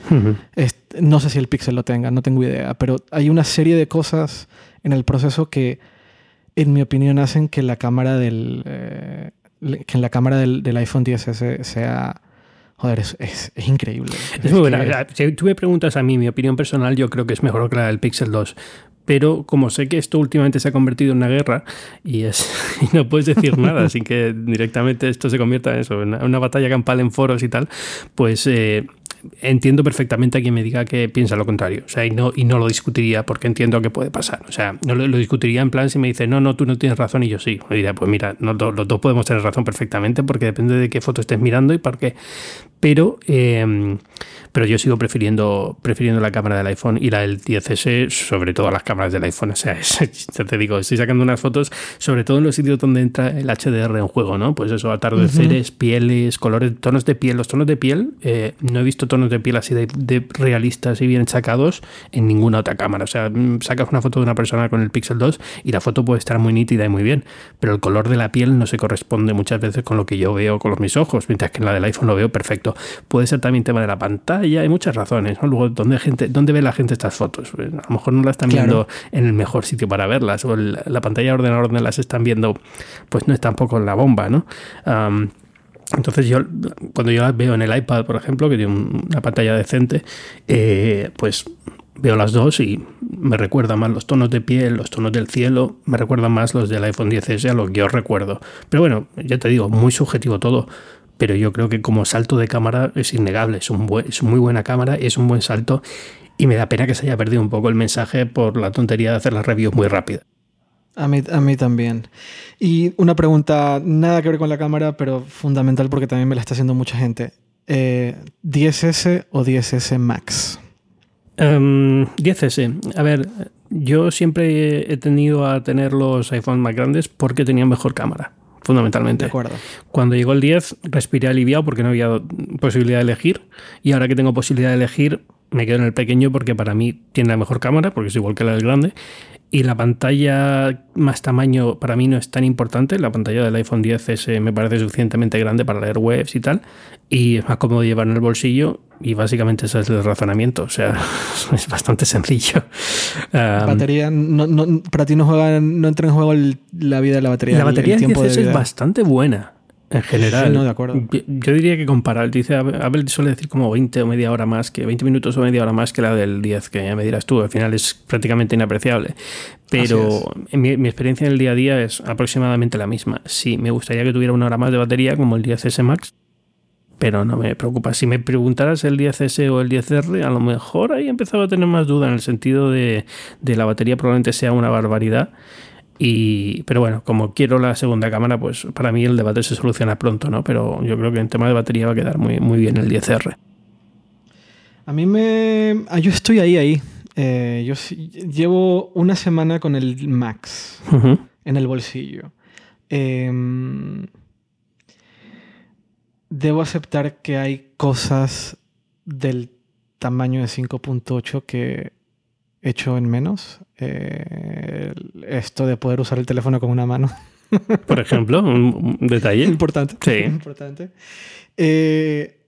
no sé si el Pixel lo tenga, no tengo idea, pero hay una serie de cosas en el proceso que, en mi opinión, hacen que la cámara del, eh, que en la cámara del, del iPhone 10S sea Joder, es, es, increíble. Es, muy buena. Si tú me preguntas a mí, mi opinión personal, yo creo que es mejor que la del Pixel 2. Pero como sé que esto últimamente se ha convertido en una guerra y, es, [laughs] y no puedes decir nada, así que directamente esto se convierta en eso, en una, batalla campal en foros y tal, pues eh, entiendo perfectamente a quien me diga que piensa lo contrario. O sea, y no, y no lo discutiría porque entiendo que puede pasar. O sea, no lo, discutiría en plan si me dice, no, no, tú no tienes razón y yo sí. O diría, pues mira, los dos podemos tener razón perfectamente porque depende de qué foto estés mirando y por qué. Pero, em, pero yo sigo prefiriendo, prefiriendo la cámara del iPhone y la del 10S sobre todo las cámaras del iPhone. [laughs] O sea, ya te digo, estoy sacando unas fotos, sobre todo en los sitios donde entra el HDR en juego, ¿no? Pues eso, atardeceres, pieles, colores, tonos de piel. Los tonos de piel, eh, no he visto tonos de piel así de, realistas y bien sacados en ninguna otra cámara. O sea, mm, sacas una foto de una persona con el Pixel 2 y la foto puede estar muy nítida y muy bien, pero el color de la piel no se corresponde muchas veces con lo que yo veo con los mis ojos, mientras que en la del iPhone lo veo perfecto. Puede ser también tema de la pantalla, hay muchas razones. Luego, ¿dónde, gente, ¿dónde ve la gente estas fotos? Pues, a lo mejor no las están viendo en el mejor sitio para verlas, o la pantalla de ordenador donde las están viendo, pues no es tampoco en la bomba, ¿no? Entonces yo, cuando yo las veo en el iPad, por ejemplo, que tiene una pantalla decente, eh, pues veo las dos y me recuerda más los tonos de piel, los tonos del cielo, me recuerdan más los del iPhone 10S a lo que yo recuerdo. Pero bueno, ya te digo, muy subjetivo todo, pero yo creo que como salto de cámara es innegable, es, un buen, es muy buena cámara, es un buen salto y me da pena que se haya perdido un poco el mensaje por la tontería de hacer las reviews muy rápidas. A mí, a mí también. Y una pregunta, nada que ver con la cámara, pero fundamental porque también me la está haciendo mucha gente. ¿10S eh, o 10S Max? 10S. Em, a ver, yo siempre he tenido a tener los iPhones más grandes porque tenían mejor cámara, fundamentalmente. De acuerdo. Cuando llegó el 10, respiré aliviado porque no había posibilidad de elegir. Y ahora que tengo posibilidad de elegir, me quedo en el pequeño porque para mí tiene la mejor cámara, porque es igual que la del grande y la pantalla más tamaño para mí no es tan importante. La pantalla del iPhone 10S me parece suficientemente grande para leer webs y tal. Y es más cómodo llevar en el bolsillo. Y básicamente ese es el razonamiento. O sea, [laughs] es bastante sencillo. La batería, no, para ti no, juega, no entra en juego la vida de la batería. La batería del 10S es bastante buena. En general, no, de acuerdo. yo diría que comparar, dice Abel suele decir como 20 o media hora más, que 20 minutos o media hora más que la del 10, que ya me dirás tú, al final es prácticamente inapreciable. Pero en mi, experiencia en el día a día es aproximadamente la misma. Sí, me gustaría que tuviera una hora más de batería como el 10S Max, pero no me preocupa. Si me preguntaras el 10S o el 10R, a lo mejor ahí empezaba a tener más duda en el sentido de, de la batería probablemente sea una barbaridad y, pero bueno, como quiero la segunda cámara, pues para mí el debate se soluciona pronto, ¿no? Pero yo creo que en tema de batería va a quedar muy, muy bien el 10R. A mí me... Ah, yo estoy ahí, ahí. Eh, yo llevo una semana con el Max en el bolsillo. Em, debo aceptar que hay cosas del tamaño de 5.8 que hecho en menos. Eh, esto de poder usar el teléfono con una mano. [laughs] Por ejemplo, un, detalle. Importante. Sí. [laughs] Importante. Eh,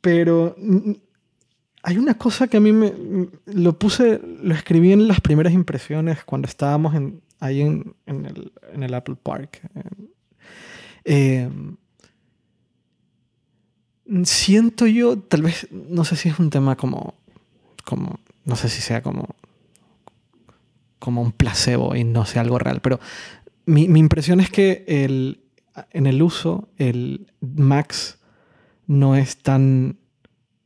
pero hay una cosa que a mí me lo puse, lo escribí en las primeras impresiones cuando estábamos en, ahí en, el, Apple Park. Eh, siento yo, tal vez, no sé si es un tema como, como no sé si sea como, como un placebo y no sea algo real, pero mi, impresión es que el, en el uso el Max no es tan,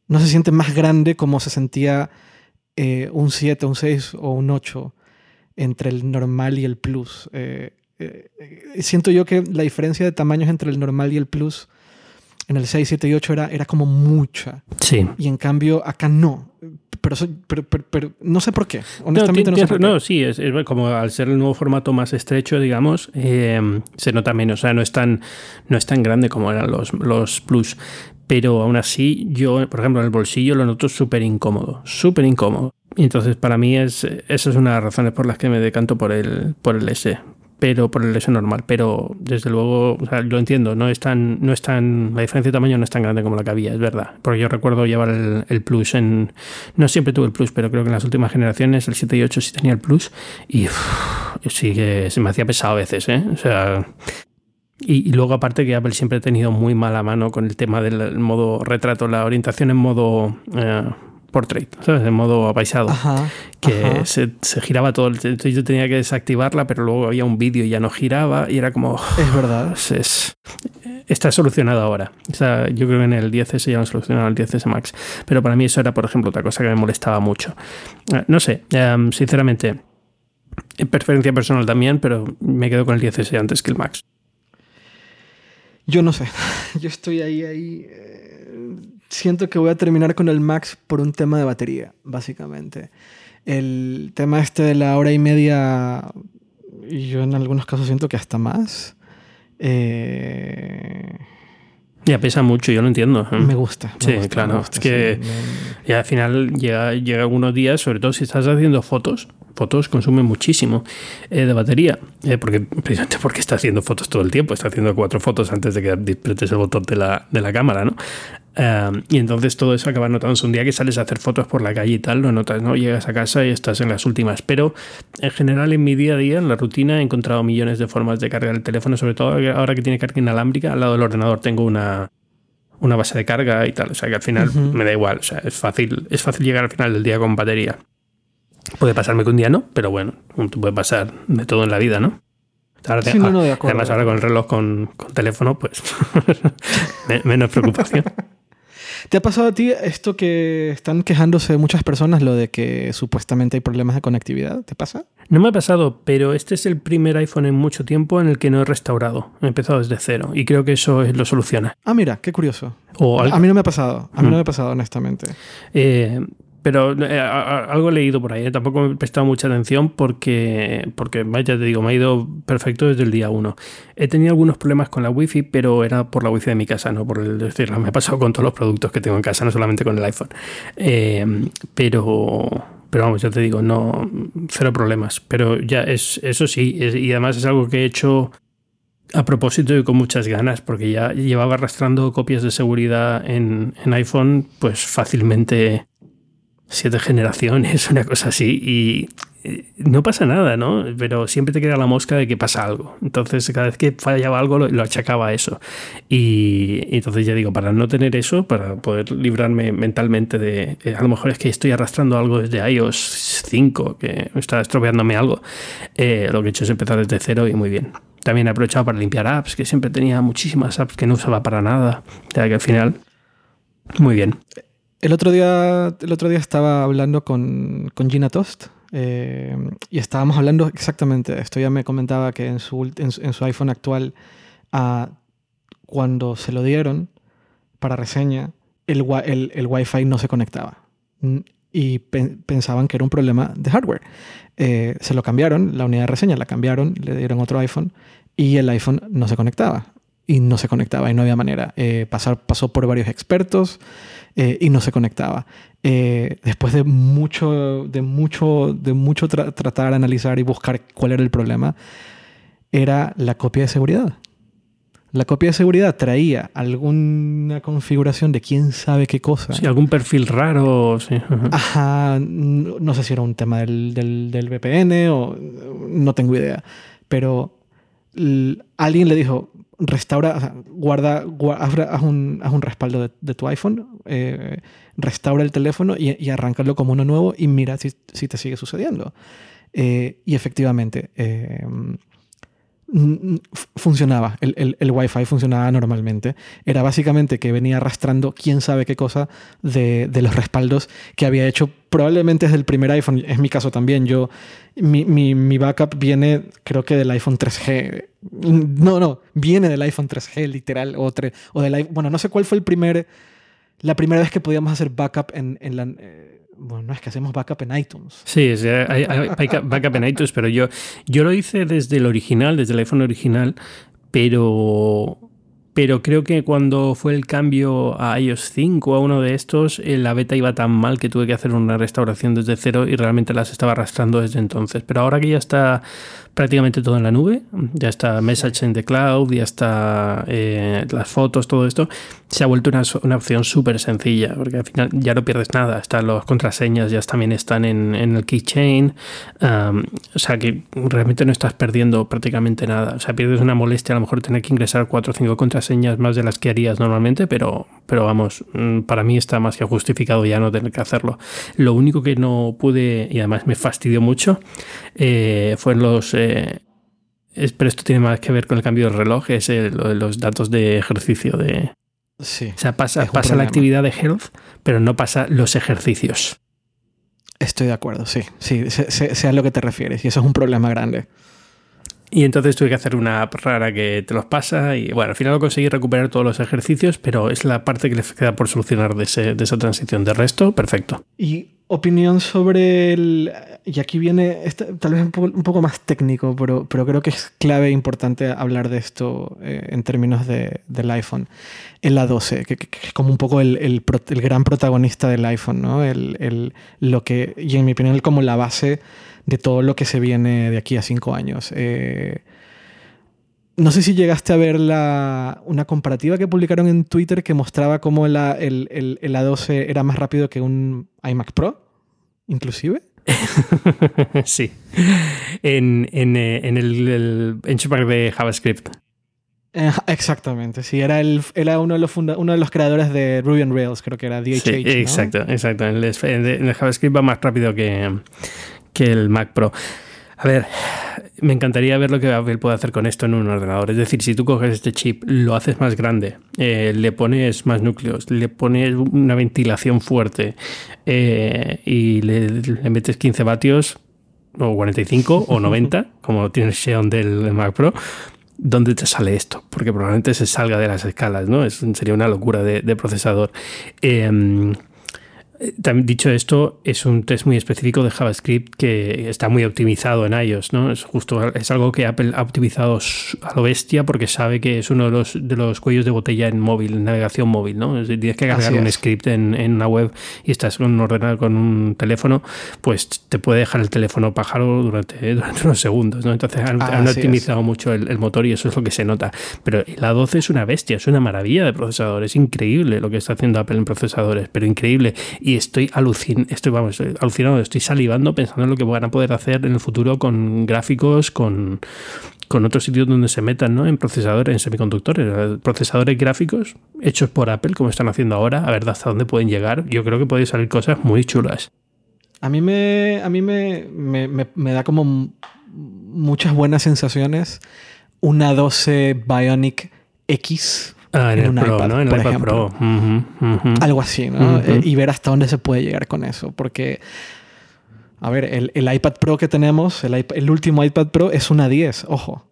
no se siente más grande como se sentía eh, un 7, un 6 o un 8 entre el normal y el plus. Eh, eh, siento yo que la diferencia de tamaños entre el normal y el plus en el 6, 7 y 8 era, era como mucha. Sí. Y en cambio acá no. Pero, pero, pero, no sé por qué. Honestamente no, sé por qué. No, sí, es, como al ser el nuevo formato más estrecho, digamos, eh, se nota menos. O sea, no es tan, no es tan grande como eran los, los Plus. Pero aún así, yo, por ejemplo, en el bolsillo lo noto súper incómodo. Súper incómodo. Y entonces, para mí, es, esa es una de las razones por las que me decanto por el, por el S pero por el S normal. Pero desde luego, o sea, lo entiendo, no es tan, no es tan, la diferencia de tamaño no es tan grande como la que había, es verdad. Porque yo recuerdo llevar el, Plus en, no siempre tuve el Plus, pero creo que en las últimas generaciones, el 7 y 8 sí tenía el Plus y sí que se me hacía pesado a veces, ¿eh? O sea, y, luego aparte que Apple siempre ha tenido muy mala mano con el tema del modo retrato, la orientación en modo eh, portrait, ¿sabes? En modo apaisado. que Se, giraba todo. Entonces yo tenía que desactivarla, pero luego había un vídeo y ya no giraba y era como... Es verdad. Es, está solucionado ahora. O sea, yo creo que en el 10S ya lo solucionado el 10S Max. Pero para mí eso era, por ejemplo, otra cosa que me molestaba mucho. Eh, no sé, em, sinceramente, en preferencia personal también, pero me quedo con el 10S antes que el Max. Yo no sé. [laughs] Yo estoy ahí, ahí. Siento que voy a terminar con el Max por un tema de batería, básicamente. El tema este de la hora y media, yo en algunos casos siento que hasta más. Eh... Ya pesa mucho, yo lo entiendo. ¿eh? Me gusta. sí, claro. es que al final llega, llega algunos días, sobre todo si estás haciendo fotos, fotos consumen muchísimo eh, de batería, eh, porque, precisamente [laughs] porque está haciendo fotos todo el tiempo, está haciendo cuatro fotos antes de que apretes el botón de la, de la cámara, ¿no? Eh, y entonces todo eso acaba notándose. Un día que sales a hacer fotos por la calle y tal, lo notas, ¿no? Llegas a casa y estás en las últimas. Pero en general, en mi día a día, en la rutina, he encontrado millones de formas de cargar el teléfono, sobre todo ahora que tiene carga inalámbrica. Al lado del ordenador tengo una, una base de carga y tal. O sea que al final me da igual. O sea, es fácil, es fácil llegar al final del día con batería. Puede pasarme que un día no, pero bueno, puede pasar de todo en la vida, ¿no? además, ahora con el reloj con, con teléfono, pues [laughs] menos preocupación. [laughs] ¿Te ha pasado a ti esto que están quejándose muchas personas, lo de que supuestamente hay problemas de conectividad? ¿Te pasa? No me ha pasado, pero este es el primer iPhone en mucho tiempo en el que no he restaurado. He empezado desde cero y creo que eso lo soluciona. Ah, mira, qué curioso. a mí no me ha pasado, a mí no mm. me ha pasado, honestamente. Eh, pero eh, algo he leído por ahí, ¿eh? tampoco me he prestado mucha atención porque, porque, vaya, te digo, me ha ido perfecto desde el día uno. He tenido algunos problemas con la wifi, pero era por la wifi de mi casa, no por el decirlo. Me ha pasado con todos los productos que tengo en casa, no solamente con el iPhone. Eh, pero, pero vamos, ya te digo, no, cero problemas. Pero ya es, eso sí, y además es algo que he hecho a propósito y con muchas ganas, porque ya llevaba arrastrando copias de seguridad en, en iPhone, pues fácilmente siete generaciones, [laughs] una cosa así, y no pasa nada, ¿no? Pero siempre te queda la mosca de que pasa algo. Entonces, cada vez que fallaba algo, lo, achacaba a eso. Y, entonces ya digo, para no tener eso, para poder librarme mentalmente de, eh, a lo mejor es que estoy arrastrando algo desde iOS 5, que está estropeándome algo, eh, lo que he hecho es empezar desde cero y muy bien. También he aprovechado para limpiar apps, que siempre tenía muchísimas apps que no usaba para nada. Ya que al final, muy bien. El otro día, el otro día estaba hablando con, con Gina Tost eh, y estábamos hablando exactamente de esto. Ella me comentaba que en su, en, su iPhone actual, ah, cuando se lo dieron para reseña, el, el, el Wi-Fi no se conectaba y pensaban que era un problema de hardware. Eh, se lo cambiaron, la unidad de reseña la cambiaron, le dieron otro iPhone y el iPhone no se conectaba. Y no se conectaba y no había manera. Eh, pasar, pasó por varios expertos. Eh, y no se conectaba. Eh, después de mucho, de mucho, de mucho tratar, analizar y buscar cuál era el problema, era la copia de seguridad. La copia de seguridad traía alguna configuración de quién sabe qué cosa. Sí, algún perfil raro. Sí. Ajá, no, sé si era un tema del, del, VPN o no tengo idea. Pero alguien le dijo, restaura, guarda, haz, un, un, respaldo de, tu iPhone, eh, restaura el teléfono y, y arráncalo como uno nuevo y mira si, si te sigue sucediendo. Eh, y efectivamente, eh, funcionaba, el, el, el, Wi-Fi funcionaba normalmente. Era básicamente que venía arrastrando quién sabe qué cosa de, de, los respaldos que había hecho probablemente desde el primer iPhone. Es mi caso también. Yo, mi, mi, mi, backup viene, creo que del iPhone 3G. No, no, viene del iPhone 3G, literal. O, o del bueno, no sé cuál fue el primer, la primera vez que podíamos hacer backup en, en la... Eh, bueno, no es que hacemos backup en iTunes. Sí, hay, backup en iTunes, pero yo, yo lo hice desde el original, desde el iPhone original, pero pero creo que cuando fue el cambio a iOS 5 a uno de estos, eh, la beta iba tan mal que tuve que hacer una restauración desde cero y realmente las estaba arrastrando desde entonces. Pero ahora que ya está prácticamente todo en la nube, ya está Message in the Cloud, ya está eh, las fotos, todo esto, se ha vuelto una, una opción súper sencilla, porque al final ya no pierdes nada, están las contraseñas, ya también están en, en el keychain, o sea que realmente no estás perdiendo prácticamente nada, o sea, pierdes una molestia a lo mejor tener que ingresar cuatro o cinco contraseñas más de las que harías normalmente, pero, pero vamos, mm, para mí está más que justificado ya no tener que hacerlo. Lo único que no pude, y además me fastidió mucho, eh, fue en los... Eh, pero esto tiene más que ver con el cambio del reloj, es los datos de ejercicio de... Sí, o sea, pasa, pasa la actividad de health, pero no pasa los ejercicios. Estoy de acuerdo, sí, sí, sea lo que te refieres, y eso es un problema grande. Y entonces tuve que hacer una app rara que te los pasa y bueno, al final lo conseguí recuperar todos los ejercicios, pero es la parte que le queda por solucionar de, de esa transición. De resto, perfecto. Y opinión sobre el... Y aquí viene, tal vez un poco, más técnico, pero, pero, creo que es clave e importante hablar de esto eh, en términos de, del iPhone. El A12, que, es como un poco el, gran protagonista del iPhone, ¿no? El, lo que, y en mi opinión, como la base de todo lo que se viene de aquí a cinco años. Eh, no sé si llegaste a ver la, una comparativa que publicaron en Twitter que mostraba cómo el, el, el, A12 era más rápido que un iMac Pro, inclusive. [laughs] sí. En, en, eh, en el, el benchmark de JavaScript. Eh, exactamente, sí, era, el, era uno, de los uno de los creadores de Ruby on Rails, creo que era DHH. Sí, exacto, exacto. En el, JavaScript va más rápido que, que el Mac Pro. A ver, me encantaría ver lo que Apple puede hacer con esto en un ordenador. Es decir, si tú coges este chip, lo haces más grande, eh, le pones más núcleos, le pones una ventilación fuerte eh, y le, metes 15 vatios, o 45 o [laughs] 90, como tiene el Xeon del, Mac Pro, ¿dónde te sale esto? Porque probablemente se salga de las escalas, ¿no? sería una locura de, de procesador. Eh, también dicho esto, es un test muy específico de JavaScript que está muy optimizado en iOS, ¿no? Es justo, es algo que Apple ha optimizado a lo bestia porque sabe que es uno de los, de los cuellos de botella en móvil, en navegación móvil, ¿no? Si tienes que cargar un script en, en, una web y estás con un ordenador con un teléfono, pues te puede dejar el teléfono pájaro durante, [laughs] durante unos segundos, ¿no? Entonces han, optimizado mucho el, el, motor y eso es lo que se nota. Pero la 12 es una bestia, es una maravilla de procesadores, es increíble lo que está haciendo Apple en procesadores, pero increíble y estoy, alucin estoy, vamos, alucinado, estoy salivando pensando en lo que van a poder hacer en el futuro con gráficos, con, con otros sitios donde se metan ¿no? en procesadores, en semiconductores, procesadores gráficos hechos por Apple, como están haciendo ahora, a ver hasta dónde pueden llegar. Yo creo que pueden salir cosas muy chulas. A mí me, a mí me, me, me da como muchas buenas sensaciones una 12 Bionic X Ah, en, el Pro, ¿no? En el iPad Pro. Algo así, ¿no? Eh, y ver hasta dónde se puede llegar con eso. Porque, a ver, el, el iPad Pro que tenemos, el, el, último iPad Pro es una 10, ojo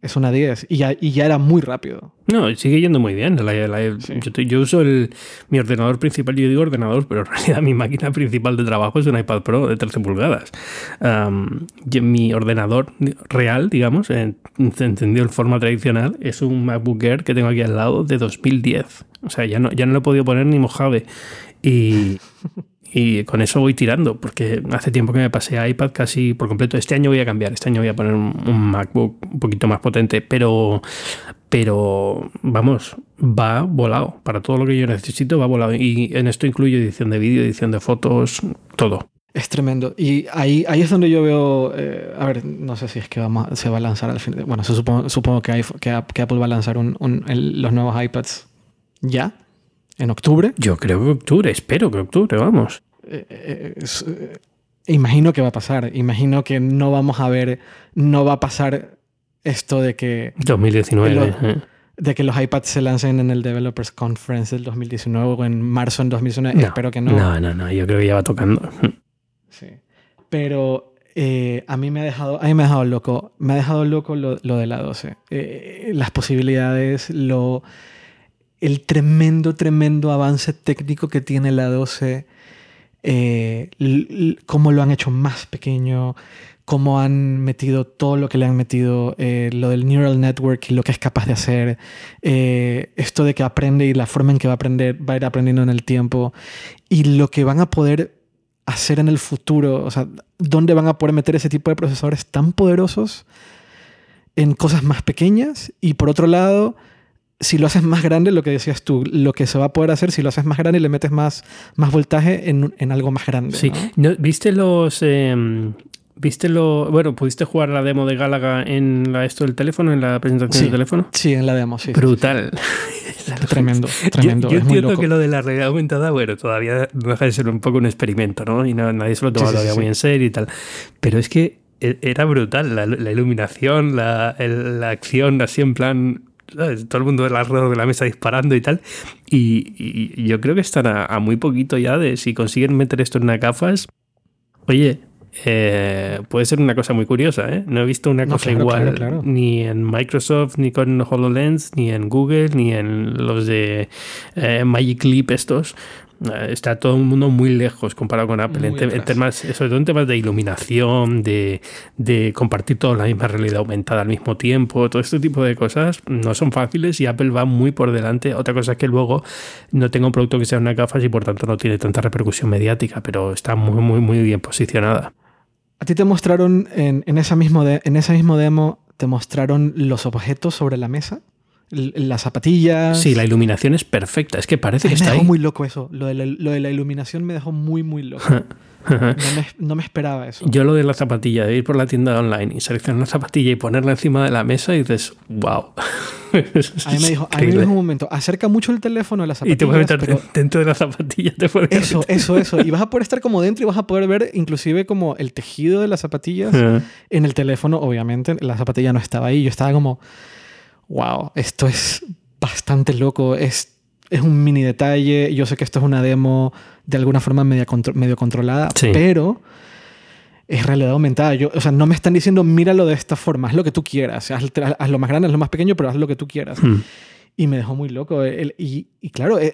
es una 10 y ya, y ya era muy rápido. No, sigue yendo muy bien. yo, uso el, mi ordenador principal, yo digo ordenador, pero en realidad mi máquina principal de trabajo es un iPad Pro de 13 pulgadas. mi ordenador real, digamos, entendido en forma tradicional, es un MacBook Air que tengo aquí al lado de 2010. O sea, ya no, ya no le he podido poner ni Mojave. Y, [laughs] y con eso voy tirando, porque hace tiempo que me pasé a iPad casi por completo. Este año voy a cambiar, este año voy a poner un MacBook un poquito más potente, pero, pero vamos, va volado. Para todo lo que yo necesito va volado. Y en esto incluye edición de vídeo, edición de fotos, todo. Es tremendo. Y ahí, ahí es donde yo veo, eh, a ver, no sé si es que vamos, se va a lanzar al fin. bueno, supongo, supongo que, que, Apple va a lanzar los nuevos iPads ya ¿En octubre? Yo creo que octubre, espero que octubre, vamos. Eh, eh, eh, imagino que va a pasar. Imagino que no vamos a ver, no va a pasar Esto de que... 2019. eh. De que los iPads se lancen en el Developers Conference del 2019 o en marzo en 2019. Espero que no. No, no, no. Yo creo que ya va tocando. Sí. Pero eh, a mí me ha dejado, a mí me ha dejado loco. Me ha dejado loco lo, lo de la 12. Eh, las posibilidades, lo, el tremendo, tremendo avance técnico que tiene la 12. Eh, cómo lo han hecho más pequeño, cómo han metido todo lo que le han metido, eh, lo del neural network y lo que es capaz de hacer, eh, esto de que aprende y la forma en que va a aprender, va a ir aprendiendo en el tiempo y lo que van a poder hacer en el futuro, o sea, dónde van a poder meter ese tipo de procesadores tan poderosos en cosas más pequeñas y por otro lado, si lo haces más grande, lo que decías tú, lo que se va a poder hacer si lo haces más grande y le metes más, más voltaje en, en algo más grande. Sí, ¿no? ¿viste los... Eh, ¿Viste lo. Bueno, ¿pudiste jugar la demo de Galaga en la, esto del teléfono, en la presentación sí, del teléfono? Sí, en la demo, sí. Brutal. Sí, sí. [laughs] tremendo, tremendo. Yo, yo es entiendo muy loco. que lo de la realidad aumentada, bueno, todavía no deja de ser un poco un experimento, ¿no? Y no, nadie se lo toma todavía muy en serio y tal. Pero es que e, era brutal la, la iluminación, la, el, la acción, así en plan ¿sabes? todo el mundo alrededor de la mesa disparando y tal. Y, y yo creo que están a, a, muy poquito ya de si consiguen meter esto en unas gafas. Oye, eh, puede ser una cosa muy curiosa. ¿eh? No he visto una no, cosa claro, igual claro, claro. ni en Microsoft, ni con HoloLens, ni en Google, ni en los de eh, Magic Leap estos. Eh, está todo el mundo muy lejos comparado con Apple, en, te en, temas, sobre todo en temas de iluminación, de, de compartir toda la misma realidad aumentada al mismo tiempo, todo este tipo de cosas no son fáciles y Apple va muy por delante. Otra cosa es que luego no tenga un producto que sea una gafas y por tanto no tiene tanta repercusión mediática, pero está muy, muy, muy bien posicionada. A ti te mostraron en, en, esa mismo de, en ese mismo demo, te mostraron los objetos sobre la mesa las zapatillas. Sí, la iluminación es perfecta. Es que parece que está me dejó ahí. muy loco eso. Lo de, la, lo de, la, iluminación me dejó muy, muy loco. [laughs] no, me, no, me, esperaba eso. Yo lo de la zapatilla, de ir por la tienda online y seleccionar una zapatilla y ponerla encima de la mesa y dices, wow. [laughs] a mí me dijo, a mí me dijo un momento, acerca mucho el teléfono a la zapatilla. Y te puedes meter pero... dentro de la zapatilla. Te eso, eso, eso. Y vas a poder estar como dentro y vas a poder ver inclusive como el tejido de las zapatillas en el teléfono. Obviamente la zapatilla no estaba ahí. Yo estaba como, wow, esto es bastante loco. Es, es un mini detalle. Yo sé que esto es una demo de alguna forma medio, contro medio controlada, sí. pero es realidad aumentada. Yo, o sea, no me están diciendo míralo de esta forma, haz lo que tú quieras. Haz, haz lo más grande, haz lo más pequeño, pero haz lo que tú quieras. Hmm. Y me dejó muy loco. El, y, y, claro, es,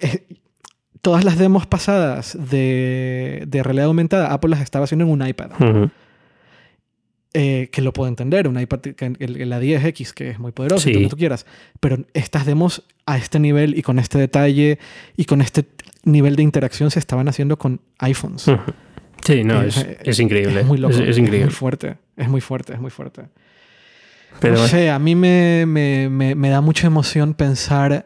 todas las demos pasadas de, de, realidad aumentada, Apple las estaba haciendo en un iPad. Eh, que lo puedo entender, un iPad, la 10X, que es muy poderoso, sí. lo que tú quieras. Pero estas demos a este nivel y con este detalle y con este nivel de interacción se estaban haciendo con iPhones. Sí, no, es, es, es, increíble. Es muy loco. Es, increíble. Muy fuerte. Es muy fuerte, es muy fuerte. Pero no sé, a mí me, me, me, me da mucha emoción pensar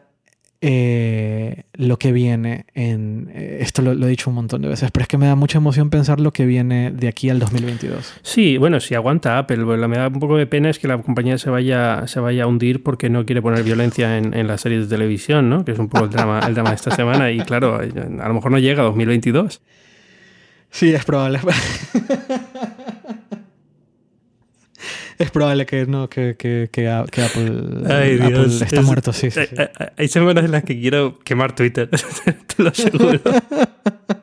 eh, lo que viene en... Eh, esto lo, lo, he dicho un montón de veces, pero es que me da mucha emoción pensar lo que viene de aquí al 2022. Sí, bueno, si aguanta Apple, lo que me da un poco de pena es que la compañía se vaya, se vaya a hundir porque no quiere poner violencia en, en las series de televisión, ¿no? Que es un poco el drama, el drama de esta semana y claro, a lo mejor no llega a 2022. Sí, es probable. [laughs] es probable que no, que, que, que, Apple, Ay, Apple Dios, está es, muerto, sí, sí, hay, sí. Hay semanas en las que quiero quemar Twitter, [laughs] te lo aseguro. [laughs]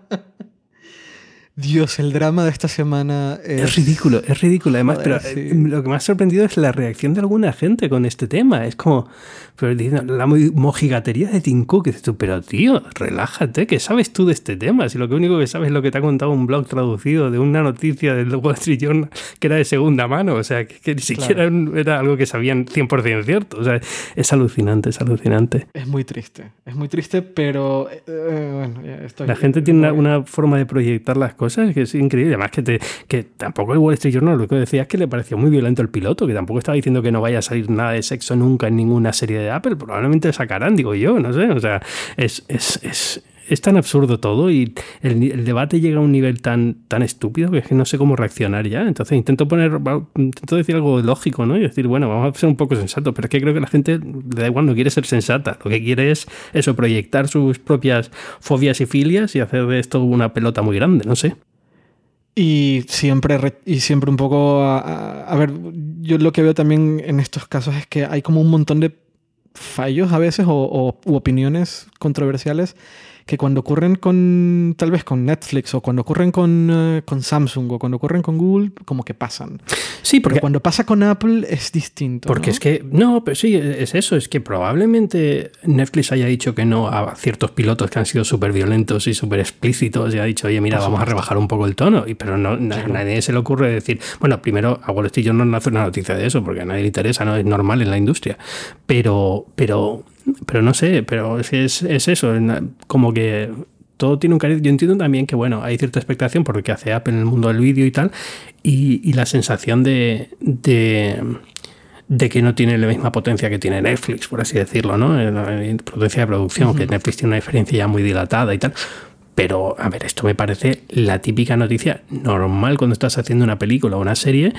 Dios, el drama de esta semana es, es ridículo, es ridículo. Además, Joder, pero sí. eh, lo que me ha sorprendido es la reacción de alguna gente con este tema. Es como, pero diciendo, la mojigatería de Tim Cook. Dices tú, pero tío, relájate, ¿qué sabes tú de este tema? Si lo que único que sabes es lo que te ha contado un blog traducido de una noticia del Wall Street Journal que era de segunda mano. O sea, que, que ni siquiera claro. era algo que sabían 100% cierto. O sea, es alucinante, es alucinante. Es muy triste, es muy triste, pero eh, bueno, ya estoy. La gente tiene una, una forma de proyectar las cosas que es increíble. Además, que, te, que tampoco el Wall Street Journal lo que decía es que le pareció muy violento el piloto, que tampoco estaba diciendo que no vaya a salir nada de sexo nunca en ninguna serie de Apple. Probablemente sacarán, digo yo, no sé. O sea, es, es, es, es tan absurdo todo y el, debate llega a un nivel tan, tan estúpido que no sé cómo reaccionar ya. Entonces intento poner, intento decir algo lógico, ¿no? Y decir, bueno, vamos a ser un poco sensatos, pero es que creo que la gente da igual, no quiere ser sensata. Lo que quiere es eso, proyectar sus propias fobias y filias y hacer de esto una pelota muy grande, no sé. Y siempre, y siempre un poco, a, ver, yo lo que veo también en estos casos es que hay como un montón de fallos a veces o, u opiniones controversiales que cuando ocurren con, tal vez con Netflix o cuando ocurren con, eh, con Samsung o cuando ocurren con Google, como que pasan. Sí, porque Pero cuando pasa con Apple es distinto. Porque es que, no, pero sí, es eso, es que probablemente Netflix haya dicho que no a ciertos pilotos que han sido súper violentos y súper explícitos y ha dicho, oye, mira, vamos a rebajar un poco el tono, y, pero no, a nadie se le ocurre decir, bueno, primero a Wall Street Journal no hace una noticia de eso porque a nadie le interesa, no es normal en la industria, pero, pero pero no sé, pero es, es eso, como que todo tiene un cariño. Yo entiendo también que, bueno, hay cierta expectación por lo que hace Apple en el mundo del vídeo y tal, y, la sensación de, de, que no tiene la misma potencia que tiene Netflix, por así decirlo, ¿no? La potencia de producción, que Netflix tiene una diferencia ya muy dilatada y tal. Pero, a ver, esto me parece la típica noticia normal cuando estás haciendo una película o una serie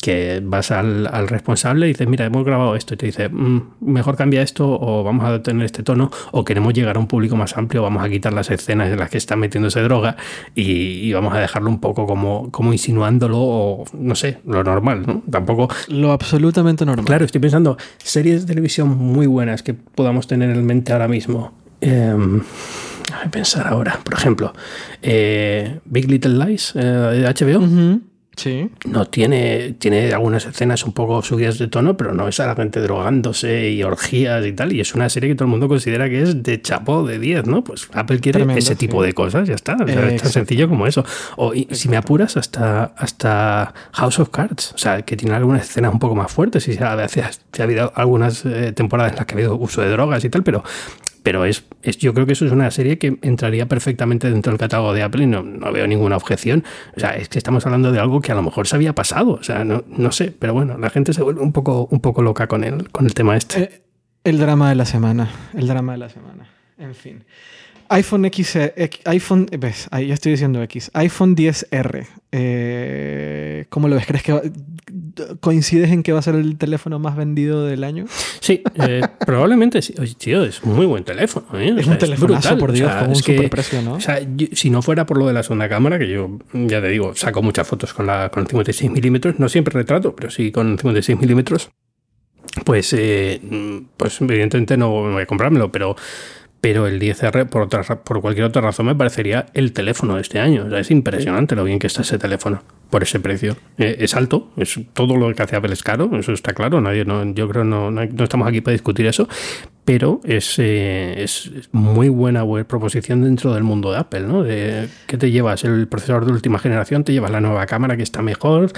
que vas al, responsable y dices, mira, hemos grabado esto, y te dice, mm, mejor cambia esto, o vamos a tener este tono, o queremos llegar a un público más amplio, vamos a quitar las escenas en las que está metiéndose droga y, vamos a dejarlo un poco como, como insinuándolo, o no sé, lo normal, ¿no? Tampoco. Lo absolutamente normal. Claro, estoy pensando, series de televisión muy buenas que podamos tener en mente ahora mismo. Eh, a pensar ahora, por ejemplo, eh, Big Little Lies eh, de HBO. Sí. No tiene, tiene algunas escenas un poco subidas de tono, pero no es a la gente drogándose y orgías y tal. Y es una serie que todo el mundo considera que es de chapo de 10, ¿no? Pues Apple quiere ese tipo de cosas, ya está. es tan sencillo como eso. O si me apuras, hasta, hasta House of Cards, o sea, que tiene algunas escenas un poco más fuertes. Y a veces ha habido algunas eh, temporadas en las que ha habido uso de drogas y tal, pero pero es, yo creo que eso es una serie que entraría perfectamente dentro del catálogo de Apple y no, veo ninguna objeción. O sea, es que estamos hablando de algo que a lo mejor se había pasado. O sea, no, no sé, pero bueno, la gente se vuelve un poco, un poco loca con el, con el tema este. Eh, el drama de la semana. El drama de la semana. En fin iPhone X, eh, iPhone, ves, ahí ya estoy diciendo X, iPhone 10R. Eh, ¿Cómo lo ves? ¿Crees que coincides en que va a ser el teléfono más vendido del año? Sí, eh, [laughs] probablemente sí. Oye, tío, es muy buen teléfono. Es un teléfono por Dios, con un superprecio, ¿no? O sea, si no fuera por lo de la segunda cámara, que yo ya te digo, saco muchas fotos con, la, con el 56 milímetros, no siempre retrato, pero sí con 56 milímetros, pues, pues evidentemente no voy a comprármelo, pero pero el 10R por, otra, por cualquier otra razón me parecería el teléfono de este año. es impresionante lo bien que está ese teléfono por ese precio. Eh, es alto, es todo lo que hace Apple es caro, eso está claro, nadie, no, yo creo no, no, no estamos aquí para discutir eso, pero es, eh, es, muy buena proposición dentro del mundo de Apple, ¿no? De, ¿Qué te llevas? El procesador de última generación, te llevas la nueva cámara que está mejor,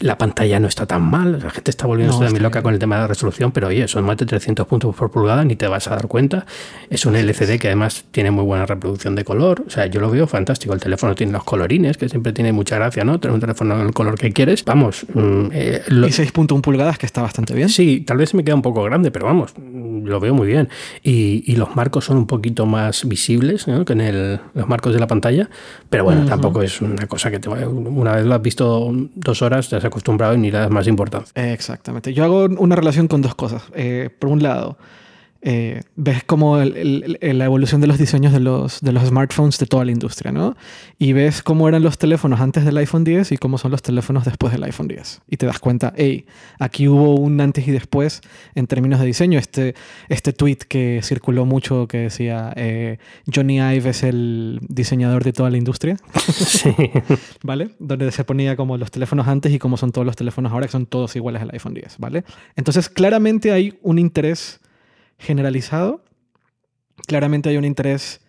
la pantalla no está tan mal, la gente está volviendo no, loca con el tema de la resolución, pero oye, son más de 300 puntos por pulgada, ni te vas a dar cuenta. Es un LCD que además tiene muy buena reproducción de color, o sea, yo lo veo fantástico. El teléfono tiene los colorines, que siempre tiene mucha gracia, ¿no? Tener un teléfono el color que quieres, vamos. Mm, eh, y 6.1 pulgadas, que está bastante bien. Sí, tal vez se me queda un poco grande, pero vamos, lo veo muy bien. Y, los marcos son un poquito más visibles que en el, los marcos de la pantalla, pero bueno, tampoco es una cosa que te una vez lo has visto dos horas, te has acostumbrado y ni le das más importancia. Exactamente. Yo hago una relación con dos cosas. Eh, por un lado, eh, ves como la evolución de los diseños de los, de los smartphones de toda la industria, ¿no? Y ves cómo eran los teléfonos antes del iPhone 10 y cómo son los teléfonos después del iPhone 10. Y te das cuenta, hey, aquí hubo un antes y después en términos de diseño. Este, este tweet que circuló mucho que decía, eh, Johnny Ive es el diseñador de toda la industria. Sí. [laughs] ¿Vale? Donde se ponía como los teléfonos antes y cómo son todos los teléfonos ahora, que son todos iguales al iPhone 10, ¿vale? Entonces, claramente hay un interés generalizado, claramente hay un interés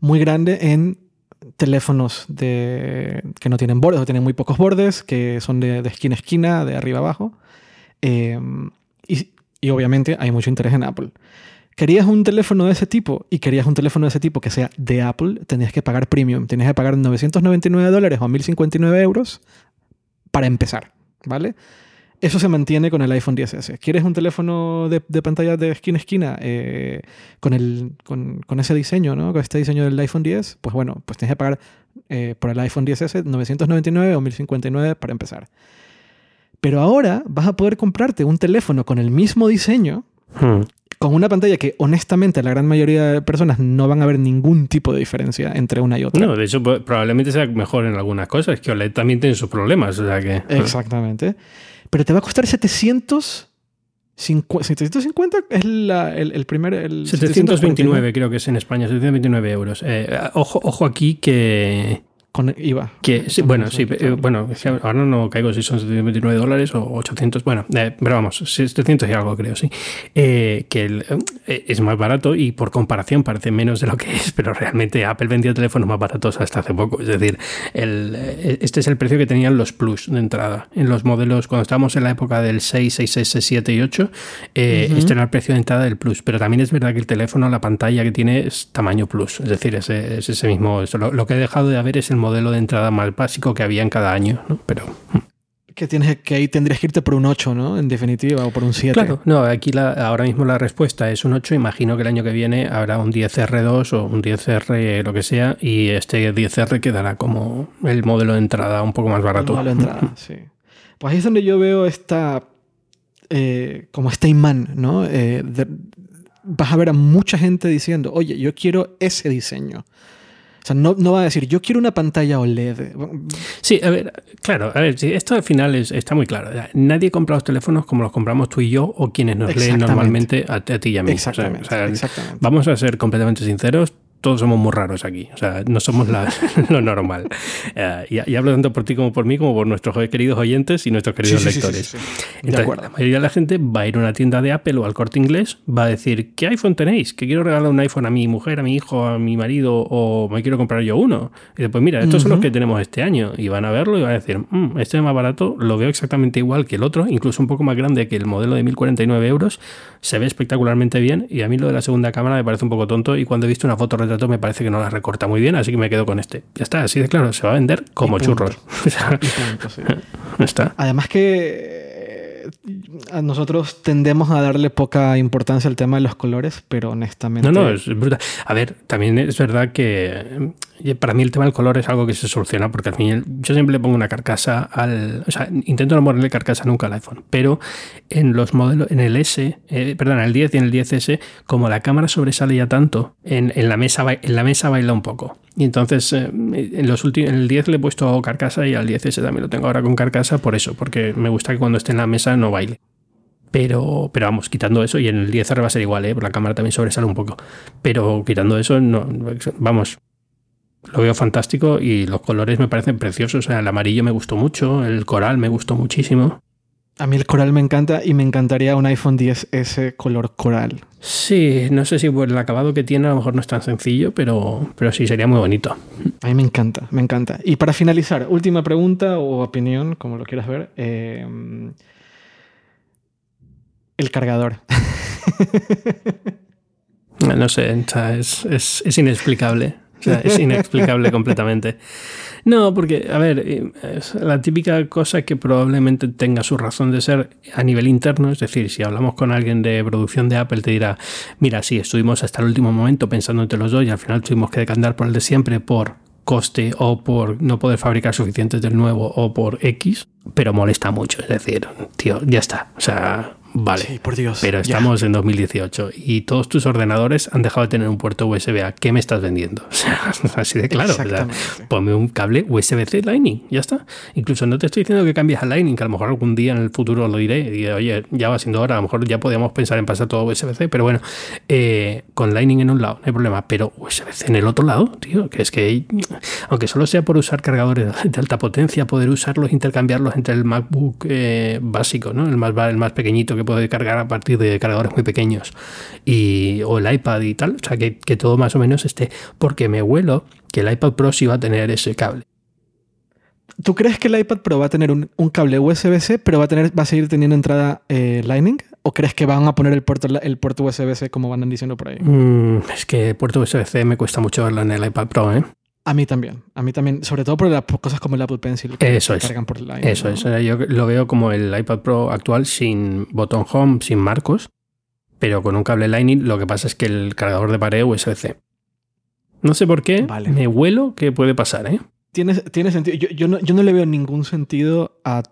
muy grande en teléfonos de, que no tienen bordes o tienen muy pocos bordes, que son de, esquina a esquina, de arriba a abajo. Em, y, y, obviamente hay mucho interés en Apple. Querías un teléfono de ese tipo y querías un teléfono de ese tipo que sea de Apple, tenías que pagar premium, tenías que pagar 999 dólares o 1059 euros para empezar, ¿vale? Eso se mantiene con el iPhone 10S. ¿Quieres un teléfono de, pantalla de esquina a esquina eh, con, el, con, ese diseño, ¿no? con este diseño del iPhone 10? Pues bueno, pues tienes que pagar eh, por el iPhone 10S 999 o 1059 para empezar. Pero ahora vas a poder comprarte un teléfono con el mismo diseño, hmm. con una pantalla que honestamente la gran mayoría de personas no van a ver ningún tipo de diferencia entre una y otra. No, de hecho probablemente sea mejor en algunas cosas, que OLED también tiene sus problemas, o sea que... Exactamente. Pero te va a costar 700 750 es el, primer. El 729 creo que es en España, 729 euros. Eh, ojo aquí que, con IVA. Que, sí, bueno, sí, eh, bueno, ahora no caigo si son 729 dólares o 800, bueno, eh, pero vamos, 700 y algo creo, sí. Eh, que es más barato y por comparación parece menos de lo que es, pero realmente Apple vendía teléfonos más baratos hasta hace poco. Es decir, el, este es el precio que tenían los Plus de entrada. En los modelos, cuando estábamos en la época del 6, 6, 6, 6 7 y 8, este era el precio de entrada del Plus. Pero también es verdad que el teléfono, la pantalla que tiene es tamaño Plus. Es decir, es, ese mismo. Lo, lo que he dejado de haber es el modelo de entrada más básico que había en cada año, ¿no? Pero. Hmm. Que, tienes, que ahí tendrías que irte por un 8, ¿no? En definitiva, o por un 7. Claro, no, aquí la, ahora mismo la respuesta es un 8. Imagino que el año que viene habrá un 10R2 o un 10R lo que sea, y este 10R quedará como el modelo de entrada un poco más barato. El modelo de [laughs] entrada, sí. Pues ahí es donde yo veo esta. Eh, como este imán, ¿no? Eh, vas a ver a mucha gente diciendo, oye, yo quiero ese diseño. O sea, no, no va a decir, yo quiero una pantalla OLED. Sí, a ver, claro, a ver, esto al final es, está muy claro. Nadie compra los teléfonos como los compramos tú y yo o quienes nos leen normalmente a, ti y a mí. exactamente. Vamos a ser completamente sinceros, todos somos muy raros aquí. O sea, no somos [laughs] lo normal. Eh, y, hablo tanto por ti como por mí, como por nuestros queridos oyentes y nuestros queridos lectores. Entonces, la mayoría de la gente va a ir a una tienda de Apple o al corte inglés, va a decir, ¿qué iPhone tenéis? Que quiero regalar un iPhone a mi mujer, a mi hijo, a mi marido, o me quiero comprar yo uno. Y después, mira, estos son los que tenemos este año. Y van a verlo y van a decir, mm, este es más barato, lo veo exactamente igual que el otro, incluso un poco más grande que el modelo de 1049 euros. Se ve espectacularmente bien. Y a mí lo de la segunda cámara me parece un poco tonto. Y cuando he visto una foto me parece que no la recorta muy bien, así que me quedo con este. Ya está, así de claro, se va a vender como churros. [laughs] [laughs] está. Además que a nosotros tendemos a darle poca importancia al tema de los colores, pero honestamente. No, no, es brutal. A ver, también es verdad que eh, para mí el tema del color es algo que se soluciona, porque al fin yo siempre le pongo una carcasa al. O sea, intento no ponerle carcasa nunca al iPhone, pero en los modelos, en el S, eh, perdón, en el 10 y en el 10S, como la cámara sobresale ya tanto, en, en, la, mesa, en la mesa baila un poco. Y entonces eh, en, los últimos, el 10 le he puesto carcasa y al 10S también lo tengo ahora con carcasa por eso, porque me gusta que cuando esté en la mesa no baile. Pero, pero vamos, quitando eso, y en el 10R va a ser igual, ¿eh? la cámara también sobresale un poco. Pero quitando eso, no, vamos, lo veo fantástico y los colores me parecen preciosos. O sea, el amarillo me gustó mucho, el coral me gustó muchísimo. A mí el coral me encanta y me encantaría un iPhone 10S color coral. Sí, no sé si por el acabado que tiene a lo mejor no es tan sencillo, pero, pero sí, sería muy bonito. A mí me encanta, me encanta. Y para finalizar, última pregunta o opinión, como lo quieras ver. Eh, el cargador. [laughs] no sé, es, es inexplicable. O sea, es inexplicable [laughs] completamente. No, porque, a ver, eh, es la típica cosa que probablemente tenga su razón de ser a nivel interno, es decir, si hablamos con alguien de producción de Apple, te dirá, mira, sí, estuvimos hasta el último momento pensando entre los dos y al final tuvimos que decantar por el de siempre por coste o por no poder fabricar suficientes del nuevo o por X, pero molesta mucho, es decir, tío, ya está, o sea, Vale, por Dios, pero estamos en 2018 y todos tus ordenadores han dejado de tener un puerto USB. ¿A qué me estás vendiendo? [laughs] O sea, así de claro. ponme un cable USB-C Lightning, ya está. Incluso no te estoy diciendo que cambies a Lightning, que a lo mejor algún día en el futuro lo diré. Y oye, ya va siendo hora, a lo mejor ya podíamos pensar en pasar todo USB-C, pero bueno, eh, con Lightning en un lado no hay problema, pero USB-C en el otro lado, tío, que es que aunque solo sea por usar cargadores de alta potencia, poder usarlos, intercambiarlos entre el MacBook eh, básico, ¿no? El más, el más pequeñito que puede cargar a partir de cargadores muy pequeños y, o el iPad y tal. O sea, que, todo más o menos esté. Porque me huelo que el iPad Pro sí va a tener ese cable. ¿Tú crees que el iPad Pro va a tener un, cable USB-C, pero va a, tener, va a seguir teniendo entrada eh, Lightning? ¿O crees que van a poner el puerto, el puerto USB-C como van diciendo por ahí? Mm, es que el puerto USB-C me cuesta mucho verlo en el iPad Pro, ¿eh? A mí también, a mí también, sobre todo por las cosas como el Apple Pencil que eso es. cargan por Eso es, yo lo veo como el iPad Pro actual sin botón home, sin marcos, pero con un cable Lightning. Lo que pasa es que el cargador de pared USB-C. No sé por qué, me huelo que puede pasar, ¿eh? Tiene, tiene sentido. Yo, no, yo no le veo ningún sentido a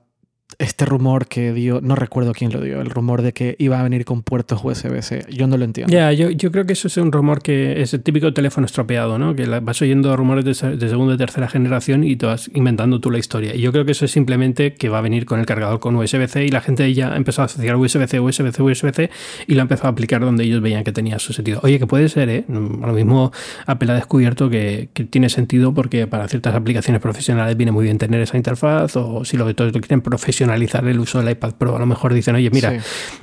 este rumor que dio, no recuerdo quién lo dio, el rumor de que iba a venir con puertos USB-C. Yo no lo entiendo. Ya, yo, yo, creo que eso es un rumor que es el típico teléfono estropeado, ¿no? Que vas oyendo rumores de, segunda y tercera generación y te vas inventando tú la historia. Y yo creo que eso es simplemente que va a venir con el cargador con USB-C y la gente ya ha empezado a asociar USB-C, USB-C, USB-C y lo ha empezado a aplicar donde ellos veían que tenía su sentido. Oye, que puede ser, ¿eh? Lo mismo Apple ha descubierto que, que tiene sentido porque para ciertas aplicaciones profesionales viene muy bien tener esa interfaz o si lo que todos quieren profesionalizar el uso del iPad Pro, a lo mejor dicen, oye, mira,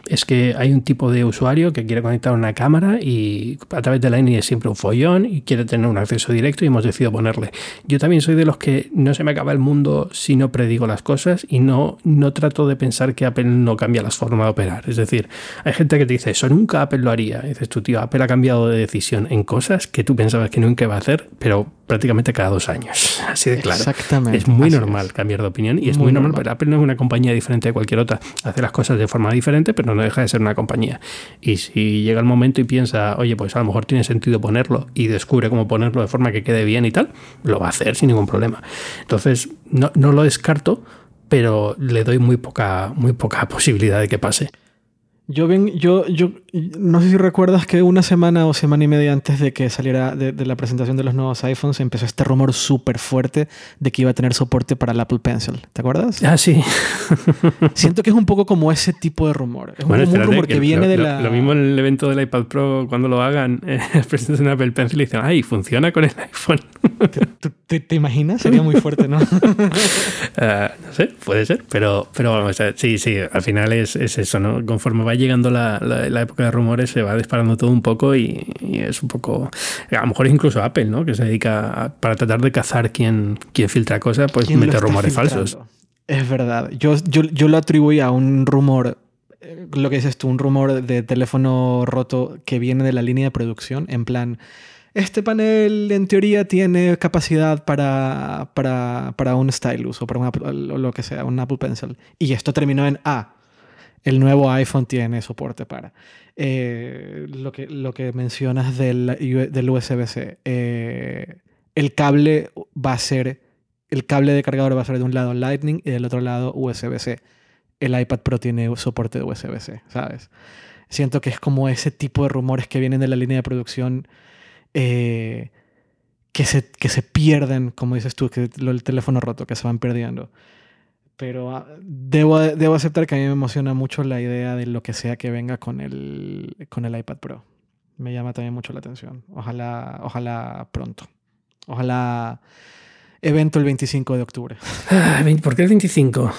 es que hay un tipo de usuario que quiere conectar una cámara y a través de Lightning es siempre un follón y quiere tener un acceso directo y hemos decidido ponerle. Yo también soy de los que no se me acaba el mundo si no predigo las cosas y no, no trato de pensar que Apple no cambia las formas de operar. Es decir, hay gente que te dice, eso nunca Apple lo haría. dices tú, tío, Apple ha cambiado de decisión en cosas que tú pensabas que nunca iba a hacer, pero prácticamente cada dos años. Así de claro. Exactamente. Es muy normal cambiar de opinión y es muy, normal, pero Apple no es una compañía diferente de cualquier otra. Hace las cosas de forma diferente, pero no deja de ser una compañía. Y si llega el momento y piensa, oye, pues a lo mejor tiene sentido ponerlo y descubre cómo ponerlo de forma que quede bien y tal, lo va a hacer sin ningún problema. Entonces, no, no lo descarto, pero le doy muy poca, muy poca [laughs] posibilidad de que pase. Yo, bien, yo, yo no sé si recuerdas que una semana o semana y media antes de que saliera de, la presentación de los nuevos iPhones empezó este rumor súper fuerte de que iba a tener soporte para el Apple Pencil. ¿Te acuerdas? Ah, sí. [laughs] Siento que es un poco como ese tipo de rumor. Es un, rumor que, viene de la. Lo mismo en el evento del iPad Pro, cuando lo hagan, [laughs] eh, presentan Apple Pencil y dicen, ¡ay, funciona con el iPhone! [laughs] ¿Te, imaginas? Sería muy fuerte, ¿no? Ah, no sé, puede ser, pero, pero vamos, sí, sí, al final es, es eso, ¿no? Conforme va llegando la, la, época de rumores, se va disparando todo un poco y, es un poco. A lo mejor incluso Apple, ¿no? Que se dedica para tratar de cazar quién, quién filtra cosas, pues mete rumores falsos. Es verdad. Yo, yo, yo lo atribuí a un rumor eh, lo que dices tú, un rumor de teléfono roto que viene de la línea de producción, en plan, este panel en teoría tiene capacidad para, para, para un stylus o para un lo que sea, un Apple Pencil. Y esto terminó en A. El nuevo iPhone tiene soporte para. Eh, lo, que, lo que mencionas del, del USB-C. Eh, el cable va a ser. El cable de cargador va a ser de un lado Lightning y del otro lado USB-C. El iPad Pro tiene soporte de USB-C, ¿sabes? Siento que es como ese tipo de rumores que vienen de la línea de producción eh, que, se, que se pierden, como dices tú, que el teléfono roto, que se van perdiendo. Pero ah, debo, debo aceptar que a mí me emociona mucho la idea de lo que sea que venga con el, con el iPad Pro. Me llama también mucho la atención. Ojalá, ojalá pronto. Ojalá evento el 25 de octubre. ¿Por qué el 25?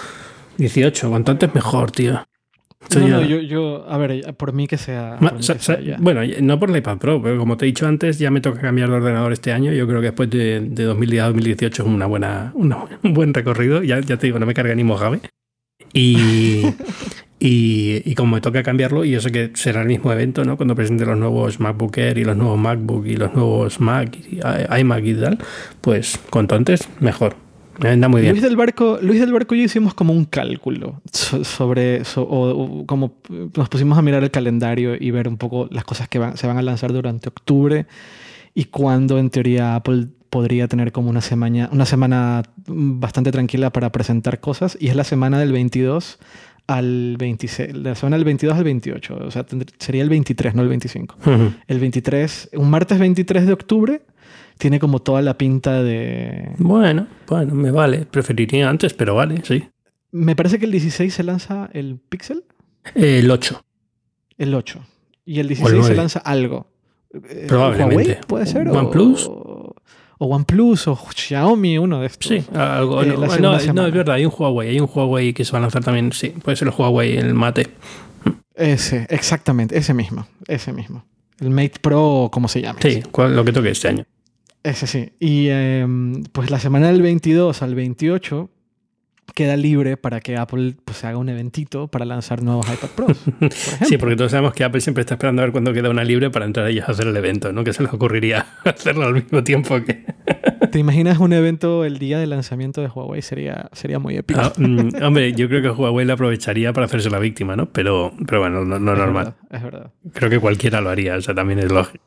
18, cuanto antes mejor, tío. No, yo, yo, a ver, por mí que sea. bueno, no por el iPad Pro, pero como te he dicho antes, ya me toca cambiar de ordenador este año. Yo creo que después de, de 2010 a 2018 es una buena, un buen recorrido. Ya, ya te digo, no me carga ni Mojave. Y, y, y, como me toca cambiarlo, y yo sé que será el mismo evento, ¿no? Cuando presente los nuevos MacBook Air y los nuevos MacBook y los nuevos Mac, y iMac y tal, pues cuanto antes, mejor. Muy bien. Luis del Barco, Luis del Barco y yo hicimos como un cálculo sobre, o, como nos pusimos a mirar el calendario y ver un poco las cosas que se van a lanzar durante octubre y cuándo en teoría Apple podría tener como una semana, una semana bastante tranquila para presentar cosas y es la semana del 22 al 26, la semana del 22 al 28, o sea, sería el 23, no el 25. El 23, un martes 23 de octubre tiene como toda la pinta de... Bueno, bueno, me vale. Preferiría antes, pero vale, sí. Me parece que el 16 se lanza el Pixel. El 8. El 8. Y el 16 se lanza algo. Probablemente. ¿Huawei puede ser? ¿OnePlus? O, o OnePlus o Xiaomi, uno de estos. Sí, algo. Eh, no, no, es verdad, hay un Huawei. Hay un Huawei que se va a lanzar también. Sí, puede ser el Huawei, el Mate. Ese, exactamente, ese mismo. Ese mismo. El Mate Pro, ¿cómo se llama? Sí, lo que toque este año. Ese sí. Y em, pues la semana del 22 al 28 queda libre para que Apple pues, haga un eventito para lanzar nuevos iPad Pro. [laughs] sí, porque todos sabemos que Apple siempre está esperando a ver cuándo queda una libre para entrar ellos a hacer el evento, ¿no? Que se les ocurriría [laughs] hacerlo al mismo tiempo que... [laughs] ¿Te imaginas un evento el día del lanzamiento de Huawei? Sería, sería muy épico. Ah, mm, hombre, yo creo que Huawei la aprovecharía para hacerse la víctima, ¿no? Pero, pero bueno, no, no es normal. es verdad. Creo que cualquiera lo haría, o sea, también es lógico.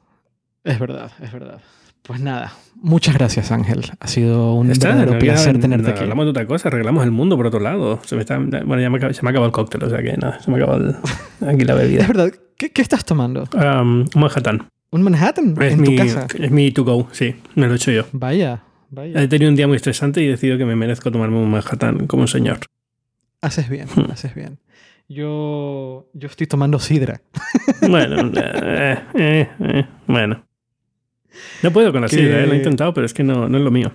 Es verdad, es verdad. Pues nada, muchas gracias Ángel. Ha sido un verdadero placer tenerte aquí. Hablamos de otra cosa, arreglamos el mundo por otro lado. Se me está, bueno, ya me, se me ha acabado el cóctel, o sea que nada, se me ha acabado [laughs] aquí la bebida. Es verdad, ¿qué, qué estás tomando? Um, Manhattan. ¿Un Manhattan? Es ¿En mi, tu casa? Es mi to go, sí, me lo he hecho yo. Vaya, vaya. He tenido un día muy estresante y he decidido que me merezco tomarme un Manhattan como un señor. Haces bien, Hmm. haces bien. Yo, yo estoy tomando sidra. Bueno, eh, eh, eh, bueno. No puedo con la Que- sidra, eh, lo he intentado, pero es que no, no es lo mío.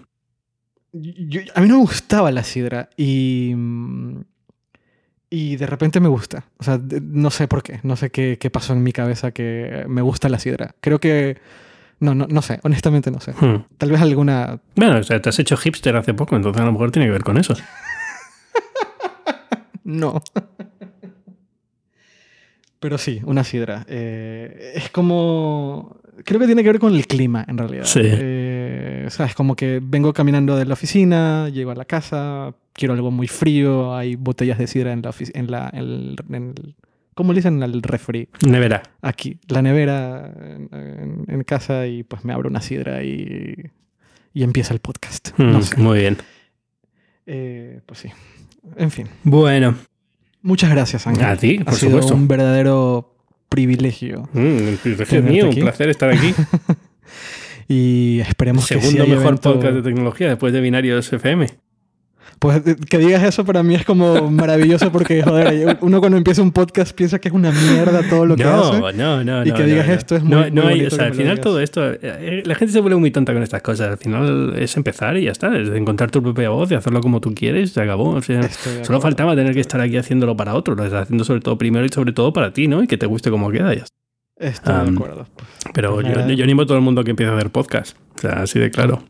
Yo- a mí no me gustaba la sidra y, y de repente me gusta. O sea, no sé por qué. No sé qué, qué pasó en mi cabeza que me gusta la sidra. Creo que... No, no, no sé. Honestamente no sé. Hmm. Tal vez alguna... Bueno, o sea, te has hecho hipster hace poco, entonces a lo mejor tiene que ver con eso. [laughs] No. Pero sí, una sidra. Eh, es como... Creo que tiene que ver con el clima, en realidad. Sí. Eh, o sea, es como que vengo caminando de la oficina, llego a la casa, quiero algo muy frío, hay botellas de sidra en la... En la en el- en el- ¿Cómo le dicen al refri? Nevera. Aquí, la nevera en, casa y pues me abro una sidra y, y empieza el podcast. No sé. Muy bien. Eh, pues sí. En fin. Bueno, Muchas gracias, Ángel. a ti, ha por sido supuesto. un verdadero privilegio. Mm, el privilegio es mío, un aquí. placer estar aquí. [laughs] Y esperemos que sí Segundo mejor evento- podcast de tecnología después de Binarios FM. Pues que digas eso para mí es como maravilloso porque, joder, uno cuando empieza un podcast piensa que es una mierda todo lo que hace. No, no, no. Y no, que no, digas no. esto es muy- No, muy no hay, bonito o sea, al final todo esto. eh, La gente se vuelve muy tonta con estas cosas. Al final es empezar y ya está. Es encontrar tu propia voz y hacerlo como tú quieres. Se acabó. O sea, solo faltaba tener que estar aquí haciéndolo para otro. Lo estás haciendo sobre todo primero y sobre todo para ti, ¿no? Y que te guste como queda. Ya está. Estoy de acuerdo. Pero yo, yo animo a todo el mundo que empiece a hacer podcast. O sea, así de claro.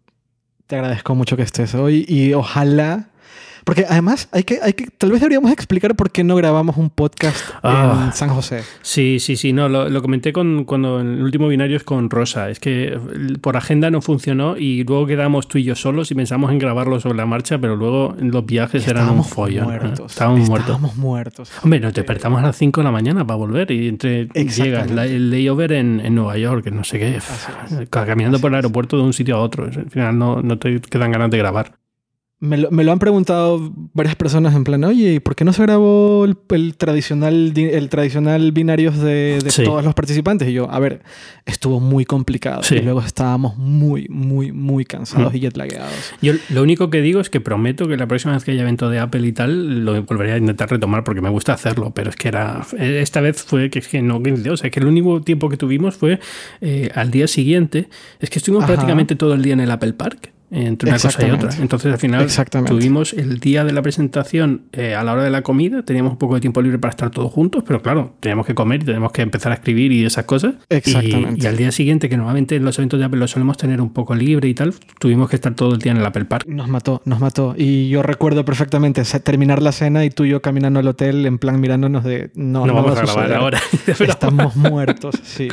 te agradezco mucho que estés hoy y ojalá... Porque además hay que, hay que, tal vez deberíamos explicar por qué no grabamos un podcast Ah. en San José. Sí, sí, sí, no, lo, lo comenté con, cuando en el último binario es con Rosa. Es que por agenda no funcionó y luego quedamos tú y yo solos y pensamos en grabarlo sobre la marcha, pero luego los viajes eran un follón. ¿eh? muertos. Estábamos muertos. Estábamos muertos. Hombre, nos despertamos a las 5 de la mañana para volver y entre llegas la- el layover en, en Nueva York, no sé qué, caminando por el aeropuerto de un sitio a otro. Al final no, no te quedan ganas de grabar. Me lo, me lo han preguntado varias personas en plan, oye, ¿y por qué no se grabó el, el tradicional, di- el tradicional binarios de, de Sí. todos los participantes? Y yo, a ver, estuvo muy complicado. Sí. Y luego estábamos muy, muy, muy cansados Mm. y jetlagueados. Yo lo único que digo es que prometo que la próxima vez que haya evento de Apple y tal, lo volveré a intentar retomar porque me gusta hacerlo, pero es que era. Esta vez fue que es que no, o sea, que el único tiempo que tuvimos fue eh, al día siguiente. Es que estuvimos Ajá. prácticamente todo el día en el Apple Park. Entre una cosa y otra. Entonces, al final, tuvimos el día de la presentación eh, a la hora de la comida. Teníamos un poco de tiempo libre para estar todos juntos, pero claro, teníamos que comer y teníamos que empezar a escribir y esas cosas. Y- Exactamente. Y, al día siguiente, que normalmente en los eventos de Apple lo solemos tener un poco libre y tal, tuvimos que estar todo el día en el Apple Park. Nos mató, nos mató. Y yo recuerdo perfectamente terminar la cena y tú y yo caminando al hotel en plan mirándonos de, no, No, no, vamos va a grabar suceder. ahora. [laughs] Estamos muertos, sí.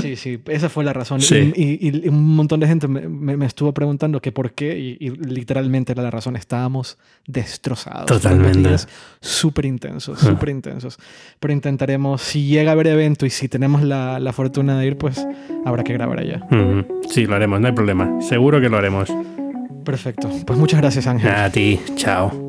Sí, sí, esa fue la razón. Sí. Y, y- y un montón de gente me, me- me estuvo preguntando que por qué, y, y literalmente era la razón. Estábamos destrozados. Totalmente. Súper intensos, Ah. súper intensos. Pero intentaremos, si llega a haber evento y si tenemos la, la fortuna de ir, pues habrá que grabar allá. Sí, lo haremos, no hay problema. Seguro que lo haremos. Perfecto. Pues muchas gracias, Ángel. A ti, chao.